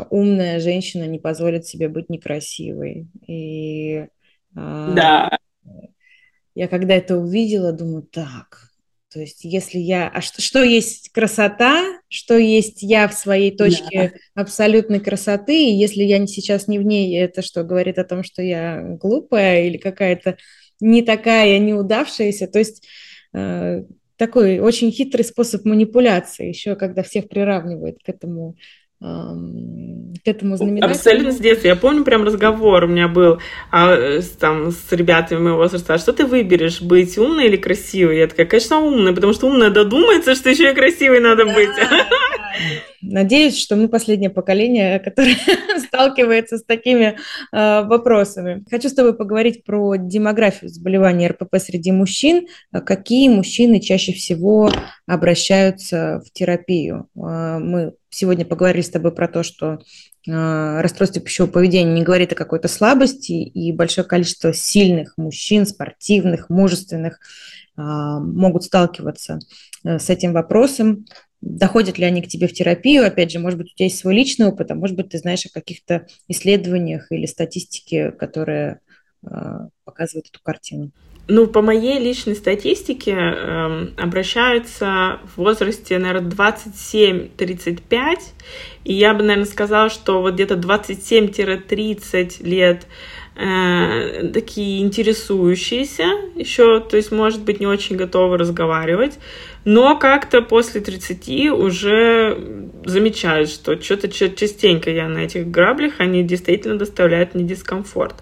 умная женщина не позволит себе быть некрасивой. И, э, да. Я когда это увидела, думаю, так, То есть, если я... А что, что есть красота, что есть я в своей точке да. абсолютной красоты, и если я сейчас не в ней, это что, говорит о том, что я глупая или какая-то не такая, неудавшаяся? То есть, э, такой очень хитрый способ манипуляции, еще когда всех приравнивают к этому к этому знаменателю. Абсолютно с детства. Я помню прям разговор у меня был а, с, там, с ребятами моего возраста. А что ты выберешь, быть умной или красивой? Я такая, конечно, умная, потому что умная додумается, что еще и красивой надо да, быть. Надеюсь, что мы последнее поколение, которое [LAUGHS] сталкивается с такими э, вопросами. Хочу с тобой поговорить про демографию заболеваний РПП среди мужчин. Какие мужчины чаще всего обращаются в терапию? Э, мы сегодня поговорили с тобой про то, что э, расстройство пищевого поведения не говорит о какой-то слабости, и большое количество сильных мужчин, спортивных, мужественных, могут сталкиваться э, с этим вопросом. Доходят ли они к тебе в терапию? Опять же, может быть, у тебя есть свой личный опыт, а может быть, ты знаешь о каких-то исследованиях или статистике, которая показывает эту картину. Ну, по моей личной статистике э, обращаются в возрасте, наверное, 27-35, и я бы, наверное, сказала, что вот где-то 27-30 лет э, такие интересующиеся еще, то есть, может быть, не очень готовы разговаривать, но как-то после 30 уже замечают, что что-то частенько я на этих граблях, они действительно доставляют мне дискомфорт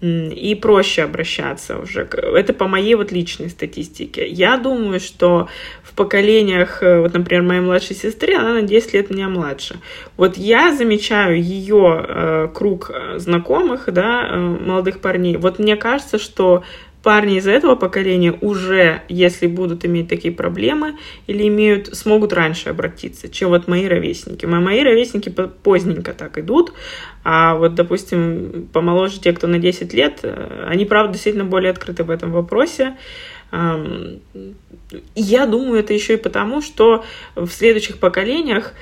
и проще обращаться уже. Это по моей вот личной статистике. Я думаю, что в поколениях, э, вот, например, моей младшей сестры, она на 10 лет меня младше. Вот я замечаю ее э, круг э, знакомых, да, э, молодых парней. Вот мне кажется, что парни из этого поколения уже, если будут иметь такие проблемы или имеют, смогут раньше обратиться, чем вот мои ровесники. Мои, мои ровесники поздненько так идут, а вот, допустим, помоложе те, кто на 10 лет, э, они, правда, действительно более открыты в этом вопросе. Я думаю, это еще и потому, что в следующих поколениях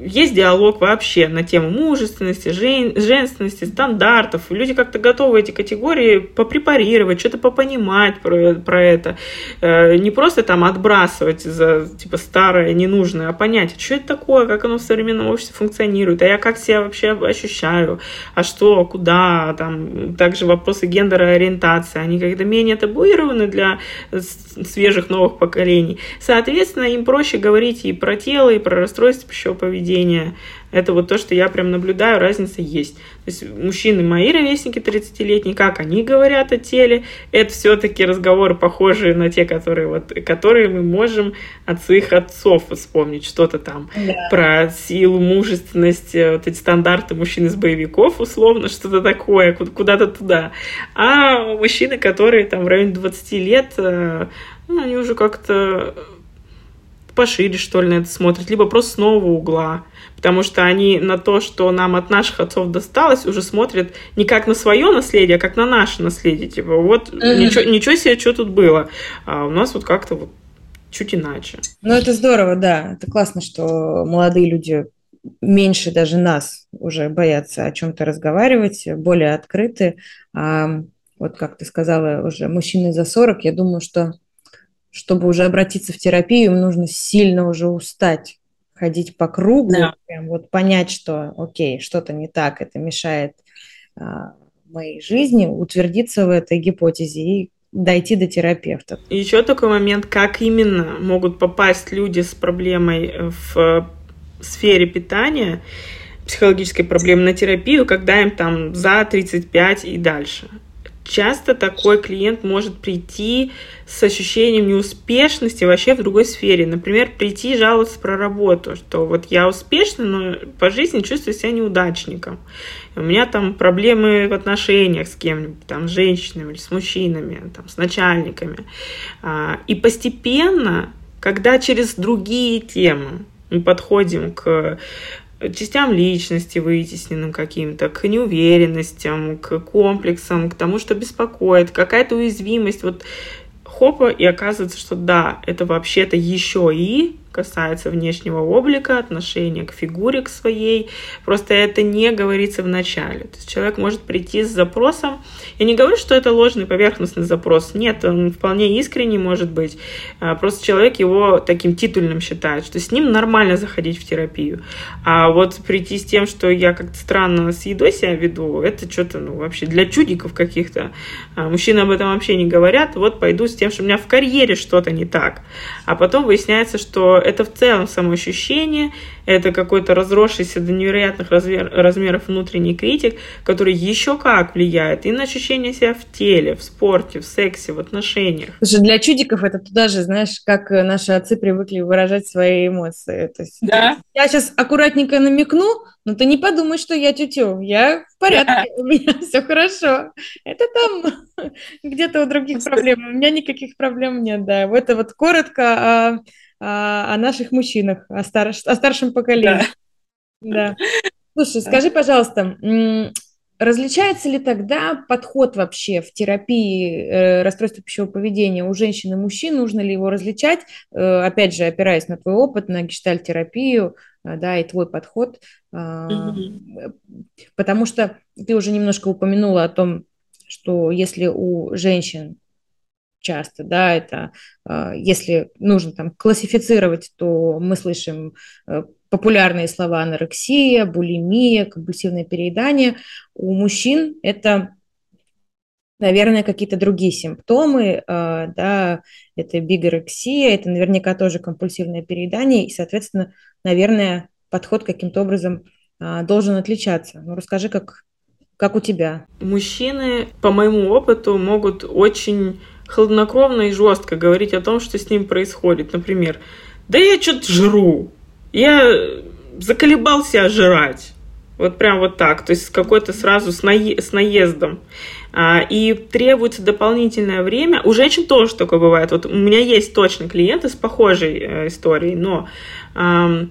есть диалог вообще на тему мужественности, жен, женственности, стандартов. Люди как-то готовы эти категории попрепарировать, что-то попонимать про, про это. Э, не просто там отбрасывать за типа старое, ненужное, а понять, что это такое, как оно в современном обществе функционирует, а я как себя вообще ощущаю, а что, куда, там, также вопросы гендера и ориентации, они как-то менее табуированы для свежих новых поколений. Соответственно, им проще говорить и про тело, и про расстройство пищевого поведения. Это вот то, что я прям наблюдаю, разница есть. То есть мужчины, мои ровесники 30-летние, как они говорят о теле, это все-таки разговоры похожие на те, которые, вот, которые мы можем от своих отцов вспомнить, что-то там да. про силу, мужественность, э, вот эти стандарты мужчин из боевиков, условно, что-то такое, куда-то туда. А мужчины, которые там в районе 20 лет, э, ну, они уже как-то пошире, что ли, на это смотрят, либо просто с нового угла. Потому что они на то, что нам от наших отцов досталось, уже смотрят не как на свое наследие, а как на наше наследие. Типа, вот mm-hmm. ничего, ничего себе, что тут было. А у нас вот как-то вот чуть иначе. Ну, это здорово, да. Это классно, что молодые люди меньше даже нас уже боятся о чем-то разговаривать, более открыты. А вот как ты сказала, уже мужчины за 40, я думаю, что чтобы уже обратиться в терапию, им нужно сильно уже устать ходить по кругу, да. прям вот понять, что, окей, что-то не так, это мешает а, моей жизни, утвердиться в этой гипотезе и дойти до терапевта. Еще такой момент, как именно могут попасть люди с проблемой в сфере питания, психологической проблемы на терапию, когда им там за 35 и дальше часто такой клиент может прийти с ощущением неуспешности вообще в другой сфере. Например, прийти и жаловаться про работу, что вот я успешный, но по жизни чувствую себя неудачником. У меня там проблемы в отношениях с кем-нибудь, там, с женщинами или с мужчинами, там, с начальниками. А, и постепенно, когда через другие темы мы подходим к частям личности вытесненным каким-то, к неуверенностям, к комплексам, к тому, что беспокоит, какая-то уязвимость. Вот хопа, и оказывается, что да, это вообще-то еще и касается внешнего облика, отношения к фигуре к своей. Просто это не говорится в начале. То есть человек может прийти с запросом. Я не говорю, что это ложный поверхностный запрос. Нет, он вполне искренний может быть. А, просто человек его таким титульным считает, что с ним нормально заходить в терапию. А вот прийти с тем, что я как-то странно с едой себя веду, это что-то ну, вообще для чудиков каких-то. А, мужчины об этом вообще не говорят. Вот пойду с тем, что у меня в карьере что-то не так. А потом выясняется, что это в целом самоощущение, это какой-то разросшийся до невероятных размер, размеров внутренний критик, который еще как влияет и на ощущение себя в теле, в спорте, в сексе, в отношениях. Слушай, для чудиков это туда же, знаешь, как наши отцы привыкли выражать свои эмоции. То есть, да. Я сейчас аккуратненько намекну, но ты не подумай, что я тютю. Я в порядке, да. [LAUGHS] у меня все хорошо. Это там [LAUGHS] где-то у других проблем. У меня никаких проблем нет, да. Вот это вот коротко о наших мужчинах, о, старш, о старшем поколении. Да. да. Слушай, скажи, пожалуйста, различается ли тогда подход вообще в терапии э, расстройства пищевого поведения у женщин и мужчин? Нужно ли его различать? Э, опять же, опираясь на твой опыт, на гештальтерапию, э, да, и твой подход. Э, Потому что ты уже немножко упомянула о том, что если у женщин часто, да, это а, если нужно там классифицировать, то мы слышим э, популярные слова анорексия, булимия, компульсивное переедание. У мужчин это, наверное, какие-то другие симптомы, а, да, это бигорексия, это наверняка тоже компульсивное переедание, и, соответственно, наверное, подход каким-то образом а, должен отличаться. Ну, расскажи, как, как у тебя. Мужчины, по моему опыту, могут очень хладнокровно и жестко говорить о том, что с ним происходит. Например, да я что-то жру, я заколебался жрать. Вот прям вот так, то есть какой-то сразу с, наe- с наездом. А, и требуется дополнительное время. У женщин тоже такое бывает. Вот у меня есть точно клиенты с похожей э, историей, но э,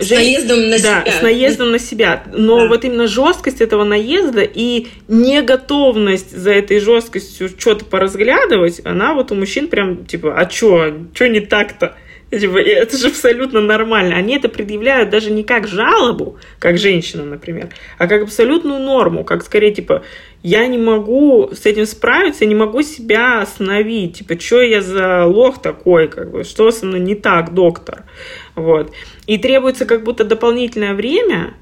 с наездом на да, себя. с наездом на себя. Но да. вот именно жесткость этого наезда и неготовность за этой жесткостью что-то поразглядывать, она вот у мужчин прям типа, а чё, чё не так-то? [LAUGHS] Типа, это же абсолютно нормально. Они это предъявляют даже не как жалобу, как женщина, например, а как абсолютную норму, как скорее, типа, я не могу с этим справиться, не могу себя остановить. Типа, что я за лох такой, как бы, что со мной не так, доктор? Вот. И требуется как будто дополнительное время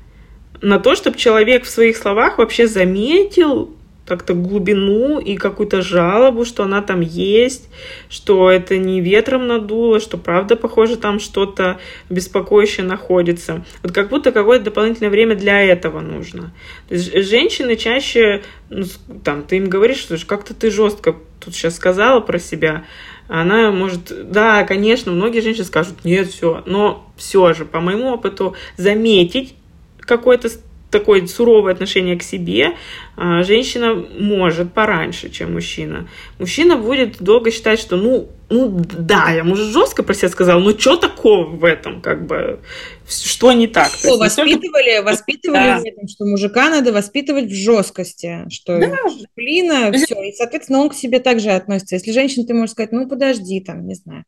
на то, чтобы человек в своих словах вообще заметил как-то глубину и какую-то жалобу, что она там есть, что это не ветром надуло, что правда, похоже, там что-то беспокоящее находится. Вот как будто какое-то дополнительное время для этого нужно. То есть женщины чаще, ну, там, ты им говоришь, что как-то ты жестко тут сейчас сказала про себя, она может, да, конечно, многие женщины скажут, нет, все, но все же, по моему опыту, заметить какой-то такое суровое отношение к себе, а, женщина может пораньше, чем мужчина. Мужчина будет долго считать, что ну, ну да, я, может, жестко про себя сказал, но что такого в этом, как бы, что не так? Что, воспитывали, только... воспитывали [LAUGHS] да. в этом, что мужика надо воспитывать в жесткости, что да. блин, все, и, соответственно, он к себе также относится. Если женщина, ты можешь сказать, ну, подожди, там, не знаю,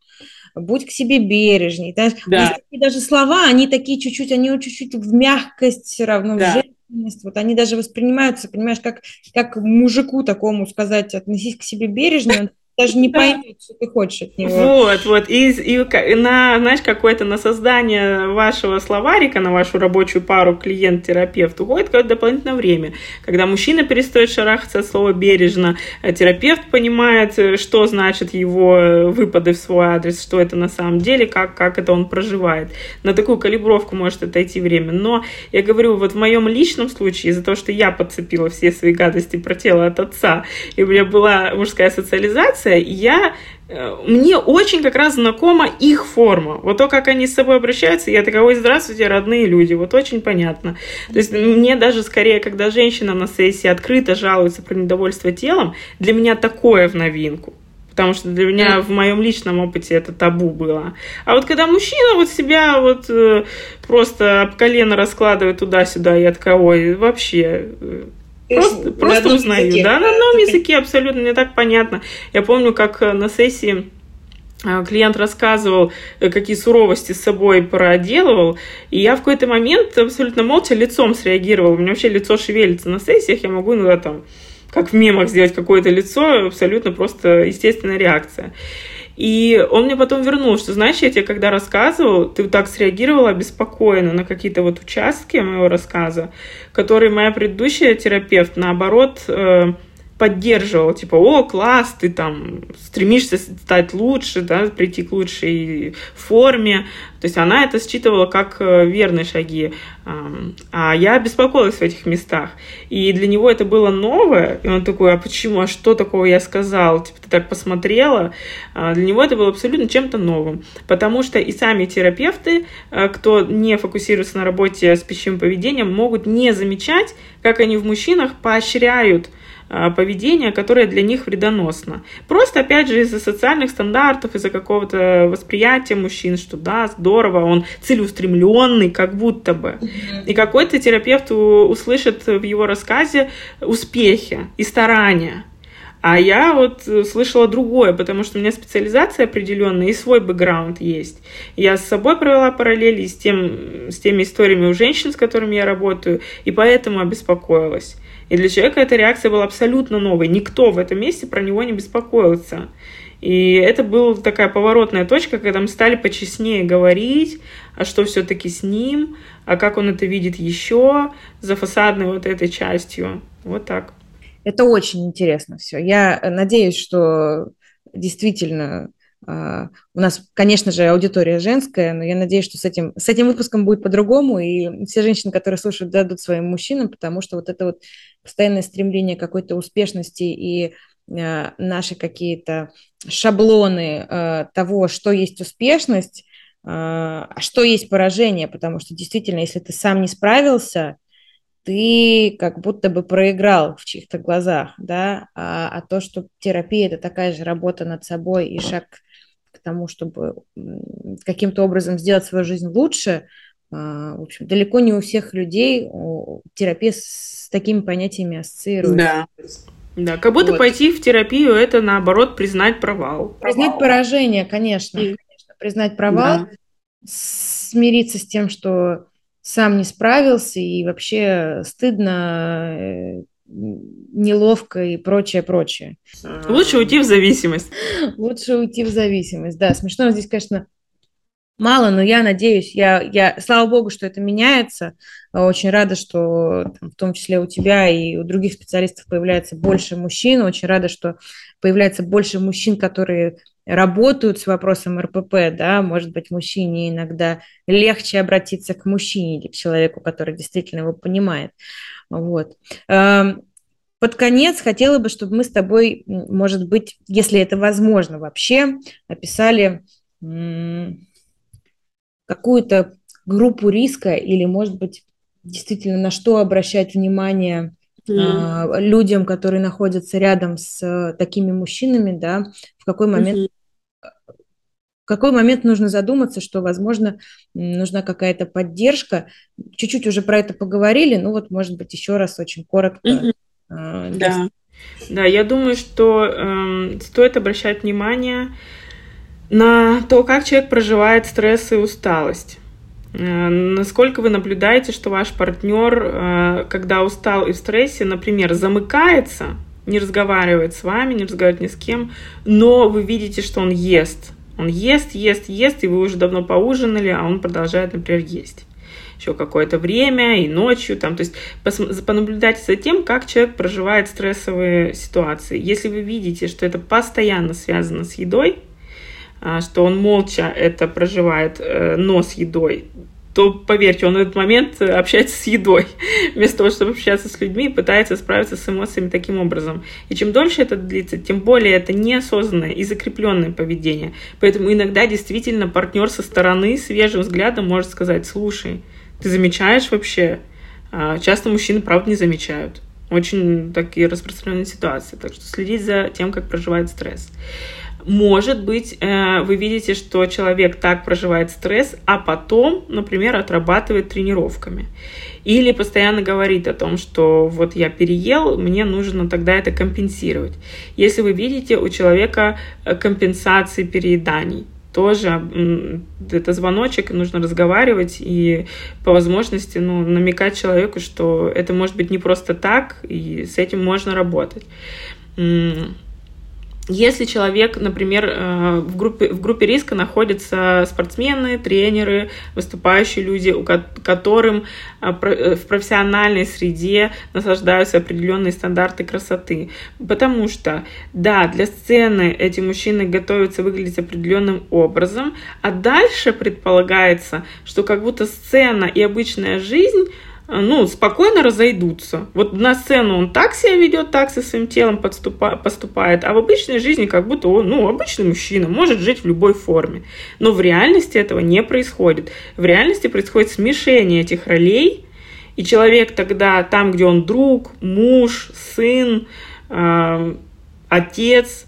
будь к себе бережней. Да? Да. Даже слова, они такие чуть-чуть, они чуть-чуть в мягкость все равно, да. в женственность. Вот они даже воспринимаются, понимаешь, как, как мужику такому сказать, относись к себе бережно, даже не поймет, что ты хочешь от него. Вот, вот. И, и на, знаешь, какое-то на создание вашего словарика, на вашу рабочую пару клиент-терапевт уходит какое-то дополнительное время. Когда мужчина перестает шарахаться от слова бережно, а терапевт понимает, э, что значит его э, выпады в свой адрес, что это на самом деле, как, как это он проживает. На такую калибровку может отойти время. Но я говорю, вот в моем личном случае, из-за того, что я подцепила все свои гадости про тело от отца, и у меня была мужская социализация, коммуникация, я э, мне очень как раз знакома их форма. Вот то, как они с собой обращаются, я такая, ой, здравствуйте, родные люди, вот очень понятно. То есть мне даже скорее, когда женщина на сессии открыто жалуется про недовольство телом, для меня такое в новинку. Потому что для меня в моем личном опыте это табу было. А вот когда мужчина вот себя вот э, просто об колено раскладывает туда-сюда, я такая, ой, вообще э, Просто, просто узнаю, языке, да, на одном [LAUGHS] языке абсолютно, мне так понятно. Я помню, как э, на сессии а, клиент рассказывал, э, какие суровости с собой проделывал, и я в какой-то момент абсолютно молча лицом среагировала. У меня вообще лицо шевелится на сессиях, я могу иногда там, как в мемах, сделать какое-то лицо, абсолютно просто естественная реакция. И он мне потом вернул, что, знаешь, я тебе когда рассказывал, ты так среагировала обеспокоенно на какие-то вот участки моего рассказа, которые моя предыдущая терапевт, наоборот, э, поддерживал, типа, о, класс, ты там стремишься стать лучше, да, прийти к лучшей форме. То есть она это считывала как э, верные шаги. А я беспокоилась в этих местах. И для него это было новое. И он такой, а почему, а что такого я сказал? Типа, ты так посмотрела. А для него это было абсолютно чем-то новым. Потому что и сами терапевты, э, кто не фокусируется на работе с пищевым поведением, могут не замечать, как они в мужчинах поощряют а, поведение, которое для них вредоносно. Просто, опять же, из-за социальных стандартов, из-за какого-то восприятия мужчин, что да, здорово, он целеустремленный, как будто бы. И какой-то терапевт услышит в его рассказе успехи и старания. А я вот слышала другое, потому что у меня специализация определенная и свой бэкграунд есть. Я с собой провела параллели с, тем, с теми историями у женщин, с которыми я работаю, и поэтому обеспокоилась. И для человека эта реакция была абсолютно новой. Никто в этом месте про него не беспокоился. И это была такая поворотная точка, когда мы стали почестнее говорить, а что все-таки с ним, а как он это видит еще за фасадной вот этой частью. Вот так. Это очень интересно все. Я надеюсь, что действительно у нас, конечно же, аудитория женская, но я надеюсь, что с этим, с этим выпуском будет по-другому, и все женщины, которые слушают, дадут своим мужчинам, потому что вот это вот постоянное стремление какой-то успешности и а, наши какие-то шаблоны э, того, что есть успешность, а что есть поражение, потому что действительно, если ты сам не справился, ты как будто бы проиграл в чьих-то глазах, да, а, а то, что терапия – это такая же работа над собой и шаг к тому, чтобы каким-то образом сделать свою жизнь лучше, а, в общем, далеко не у всех людей терапия с такими понятиями ассоциируется. Да. Да, как будто вот. пойти в терапию это наоборот признать провал. Признать провал. поражение, конечно, и... конечно. Признать провал, да. смириться с тем, что сам не справился и вообще стыдно э, неловко и прочее, прочее. Лучше уйти в зависимость. [LAUGHS] Лучше уйти в зависимость, да. Смешно здесь, конечно, мало, но я надеюсь, я, я, слава богу, что это меняется. Очень рада, что там, в том числе у тебя и у других специалистов появляется больше мужчин. Очень рада, что появляется больше мужчин, которые работают с вопросом РПП, да, может быть, мужчине иногда легче обратиться к мужчине или к человеку, который действительно его понимает. Вот. Эм, под конец хотела бы, чтобы мы с тобой, может быть, если это возможно вообще, описали какую-то группу риска или, может быть, действительно на что обращать внимание mm. людям, которые находятся рядом с э, такими мужчинами, да, в какой момент mm-hmm в какой момент нужно задуматься, что, возможно, нужна какая-то поддержка. Чуть-чуть уже про это поговорили, ну вот, может быть, еще раз очень коротко. Mm-hmm. Э, да. да, я думаю, что э, стоит обращать внимание на то, как человек проживает стресс и усталость. Э, насколько вы наблюдаете, что ваш партнер, э, когда устал и в стрессе, например, замыкается, не разговаривает с вами, не разговаривает ни с кем, но вы видите, что он ест, он ест, ест, ест, и вы уже давно поужинали, а он продолжает, например, есть. Еще какое-то время и ночью, там, то есть понаблюдайте за тем, как человек проживает стрессовые ситуации. Если вы видите, что это постоянно связано с едой, а, что он молча это проживает, э, но с едой, то, поверьте, он в этот момент общается с едой, [LAUGHS] вместо того, чтобы общаться с людьми, пытается справиться с эмоциями таким образом. И чем дольше это длится, тем более это неосознанное и закрепленное поведение. Поэтому иногда действительно партнер со стороны свежим взглядом может сказать, слушай, ты замечаешь вообще? А, часто мужчины, правда, не замечают. Очень такие распространенные ситуации. Так что следить за тем, как проживает стресс. Может быть, э, вы видите, что человек так проживает стресс, а потом, например, отрабатывает тренировками. Или постоянно говорит о том, что вот я переел, мне нужно тогда это компенсировать. Если вы видите у человека э, компенсации перееданий, тоже это звоночек, нужно разговаривать и по возможности ну, намекать человеку, что это может быть не просто так, и с этим можно работать. Если человек, например, э, в группе, в группе риска находятся спортсмены, тренеры, выступающие люди, у которым э, э, в профессиональной среде наслаждаются определенные стандарты красоты. Потому что, да, для сцены эти мужчины готовятся выглядеть определенным образом, а дальше предполагается, что как будто сцена и обычная жизнь ну, спокойно разойдутся. Вот на сцену он так себя ведет, так со своим телом подступа, поступает, а в обычной жизни как будто он, ну, обычный мужчина, может жить в любой форме. Но в реальности этого не происходит. В реальности происходит смешение этих ролей, и человек тогда там, где он друг, муж, сын, э, отец,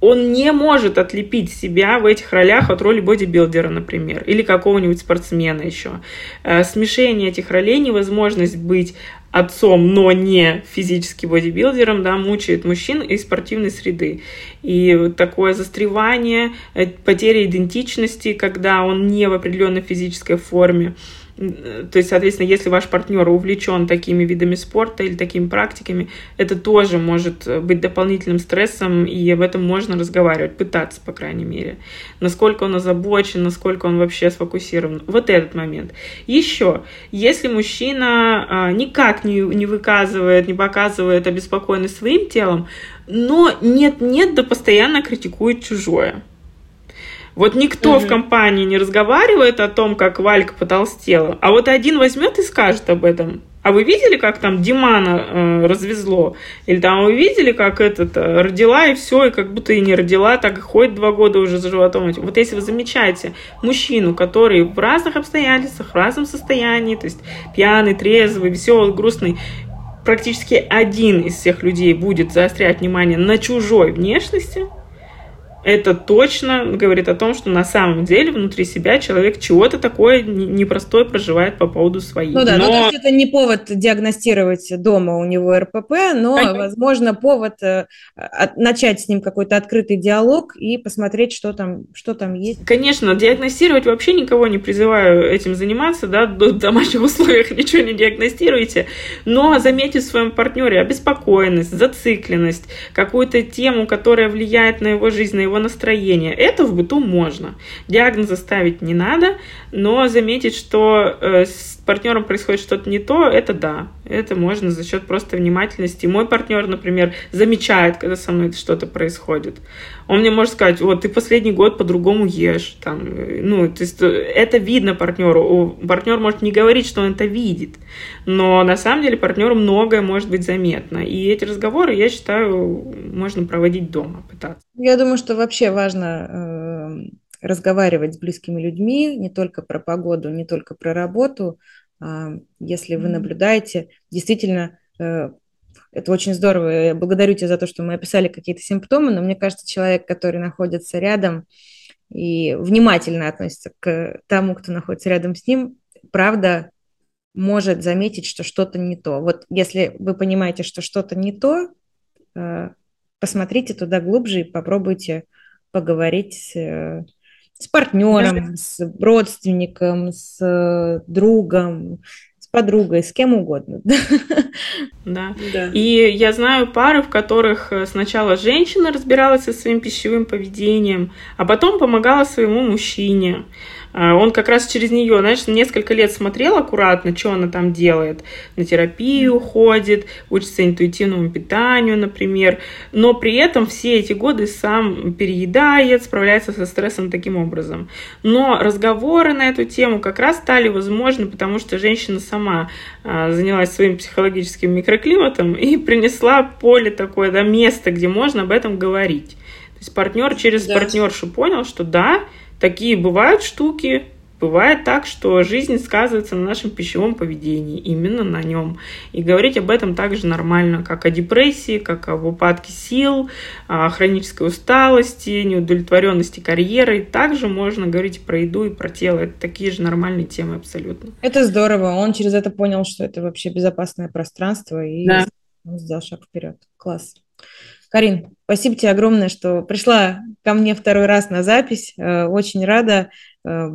он не может отлепить себя в этих ролях от роли бодибилдера, например, или какого-нибудь спортсмена еще. Э, смешение этих ролей, невозможность быть отцом, но не физически бодибилдером, да, мучает мужчин из спортивной среды. И такое застревание, э, потеря идентичности, когда он не в определенной физической форме, то есть, соответственно, если ваш партнер увлечен такими видами спорта или такими практиками, это тоже может быть дополнительным стрессом, и об этом можно разговаривать, пытаться, по крайней мере. Насколько он озабочен, насколько он вообще сфокусирован. Вот этот момент. Еще, если мужчина а, никак не, не выказывает, не показывает обеспокоенность своим телом, но нет-нет, да постоянно критикует чужое. Вот никто угу. в компании не разговаривает о том, как Валька потолстела, а вот один возьмет и скажет об этом. А вы видели, как там Димана э, развезло? Или там вы видели, как этот э, родила и все, и как будто и не родила, так и ходит два года уже за животом. Вот если вы замечаете мужчину, который в разных обстоятельствах, в разном состоянии, то есть пьяный, трезвый, веселый, грустный, практически один из всех людей будет заострять внимание на чужой внешности, это точно говорит о том, что на самом деле внутри себя человек чего-то такое непростое проживает по поводу своих. Ну да, но... ну то есть это не повод диагностировать дома у него РПП, но, Конечно. возможно, повод э, начать с ним какой-то открытый диалог и посмотреть, что там, что там есть. Конечно, диагностировать вообще никого не призываю этим заниматься, да, в домашних [LAUGHS] условиях ничего не диагностируйте, но заметьте в своем партнере обеспокоенность, зацикленность, какую-то тему, которая влияет на его жизнь, на его настроение. Это в быту можно. Диагнозы ставить не надо, но заметить, что э, с партнером происходит что-то не то, это да. Это можно за счет просто внимательности. Мой партнер, например, замечает, когда со мной что-то происходит. Он мне может сказать, вот ты последний год по-другому ешь. Там, ну, то есть это видно партнеру. Партнер может не говорить, что он это видит, но на самом деле партнеру многое может быть заметно. И эти разговоры, я считаю, можно проводить дома, пытаться. Я думаю, что вообще важно э, разговаривать с близкими людьми не только про погоду, не только про работу. А, если вы наблюдаете, действительно, э, это очень здорово. Я благодарю тебя за то, что мы описали какие-то симптомы, но мне кажется, человек, который находится рядом и внимательно относится к тому, кто находится рядом с ним, правда может заметить, что что-то не то. Вот если вы понимаете, что что-то не то, э, посмотрите туда глубже и попробуйте поговорить с, э, с партнером, с родственником, с другом, с подругой, с кем угодно. [LAUGHS] Да. да. И я знаю пары, в которых э, сначала женщина разбиралась со своим пищевым поведением, а потом помогала своему мужчине. А, он как раз через нее, знаешь, несколько лет смотрел аккуратно, что она там делает. На терапию ходит, учится интуитивному питанию, например. Но при этом все эти годы сам переедает, справляется со стрессом таким образом. Но разговоры на эту тему как раз стали возможны, потому что женщина сама а, занялась своим психологическим микроклиматом и принесла поле такое, да, место, где можно об этом говорить. То есть партнер через да. партнершу понял, что да, такие бывают штуки, бывает так, что жизнь сказывается на нашем пищевом поведении, именно на нем. И говорить об этом также нормально, как о депрессии, как об упадке сил, о хронической усталости, неудовлетворенности карьерой. Также можно говорить про еду и про тело. Это такие же нормальные темы абсолютно. Это здорово. Он через это понял, что это вообще безопасное пространство и да. сделал шаг вперед. Класс. Карин, спасибо тебе огромное, что пришла ко мне второй раз на запись. Э, очень рада. Э,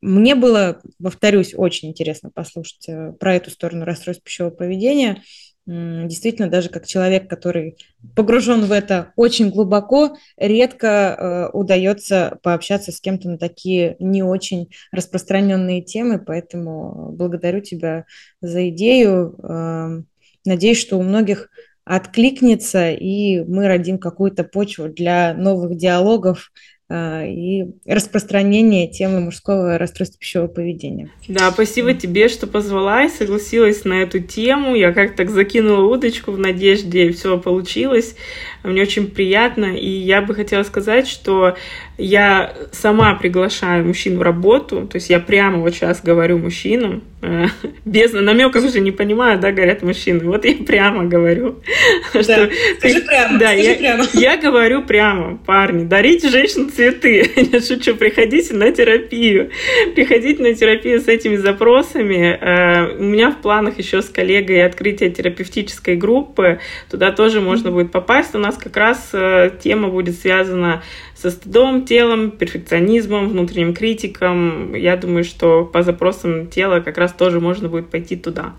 мне было, повторюсь, очень интересно послушать э, про эту сторону расстройств пищевого поведения. Действительно, даже как человек, который погружен в это очень глубоко, редко удается пообщаться с кем-то на такие не очень распространенные темы, поэтому благодарю тебя за идею. Надеюсь, что у многих откликнется, и мы родим какую-то почву для новых диалогов а, и распространения темы мужского расстройства пищевого поведения. Да, спасибо тебе, что позвала и согласилась на эту тему. Я как так закинула удочку в надежде, и все получилось. Мне очень приятно, и я бы хотела сказать, что я сама приглашаю мужчин в работу, то есть я прямо вот сейчас говорю мужчинам, э, [LAUGHS] без намеков уже не понимаю, да, говорят мужчины, вот я прямо говорю. [LAUGHS] Да, что, скажи прямо, да, скажи я, прямо. [LAUGHS] Я говорю прямо, парни, дарите женщинам цветы, я шучу, приходите на терапию, приходите на терапию с этими запросами. Э, у меня в планах еще с коллегой открытие терапевтической группы, туда тоже можно будет попасть, у нас как раз э, тема будет связана со стыдом, телом, перфекционизмом, внутренним критиком. Я думаю, что по запросам тела как раз тоже можно будет пойти туда.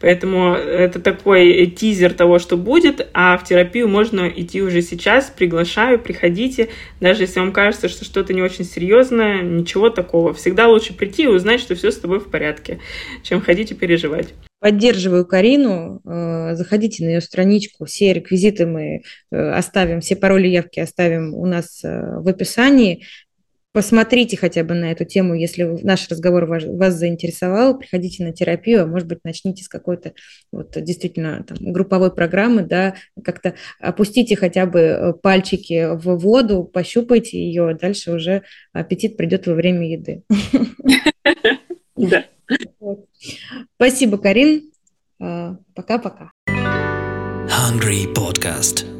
Поэтому это такой тизер того, что будет, а в терапию можно идти уже сейчас. Приглашаю, приходите. Даже если вам кажется, что что-то не очень серьезное, ничего такого. Всегда лучше прийти и узнать, что все с тобой в порядке, чем ходить и переживать. Поддерживаю Карину. Э, заходите на ее страничку. Все реквизиты мы э, оставим, все пароли явки оставим у нас э, в описании. Посмотрите хотя бы на эту тему, если наш разговор вас, вас заинтересовал, приходите на терапию, а может быть начните с какой-то вот действительно там, групповой программы, да, как-то опустите хотя бы пальчики в воду, пощупайте ее, а дальше уже аппетит придет во время еды. [LAUGHS] Да. Спасибо, Карин. А, пока-пока. Hungry Podcast.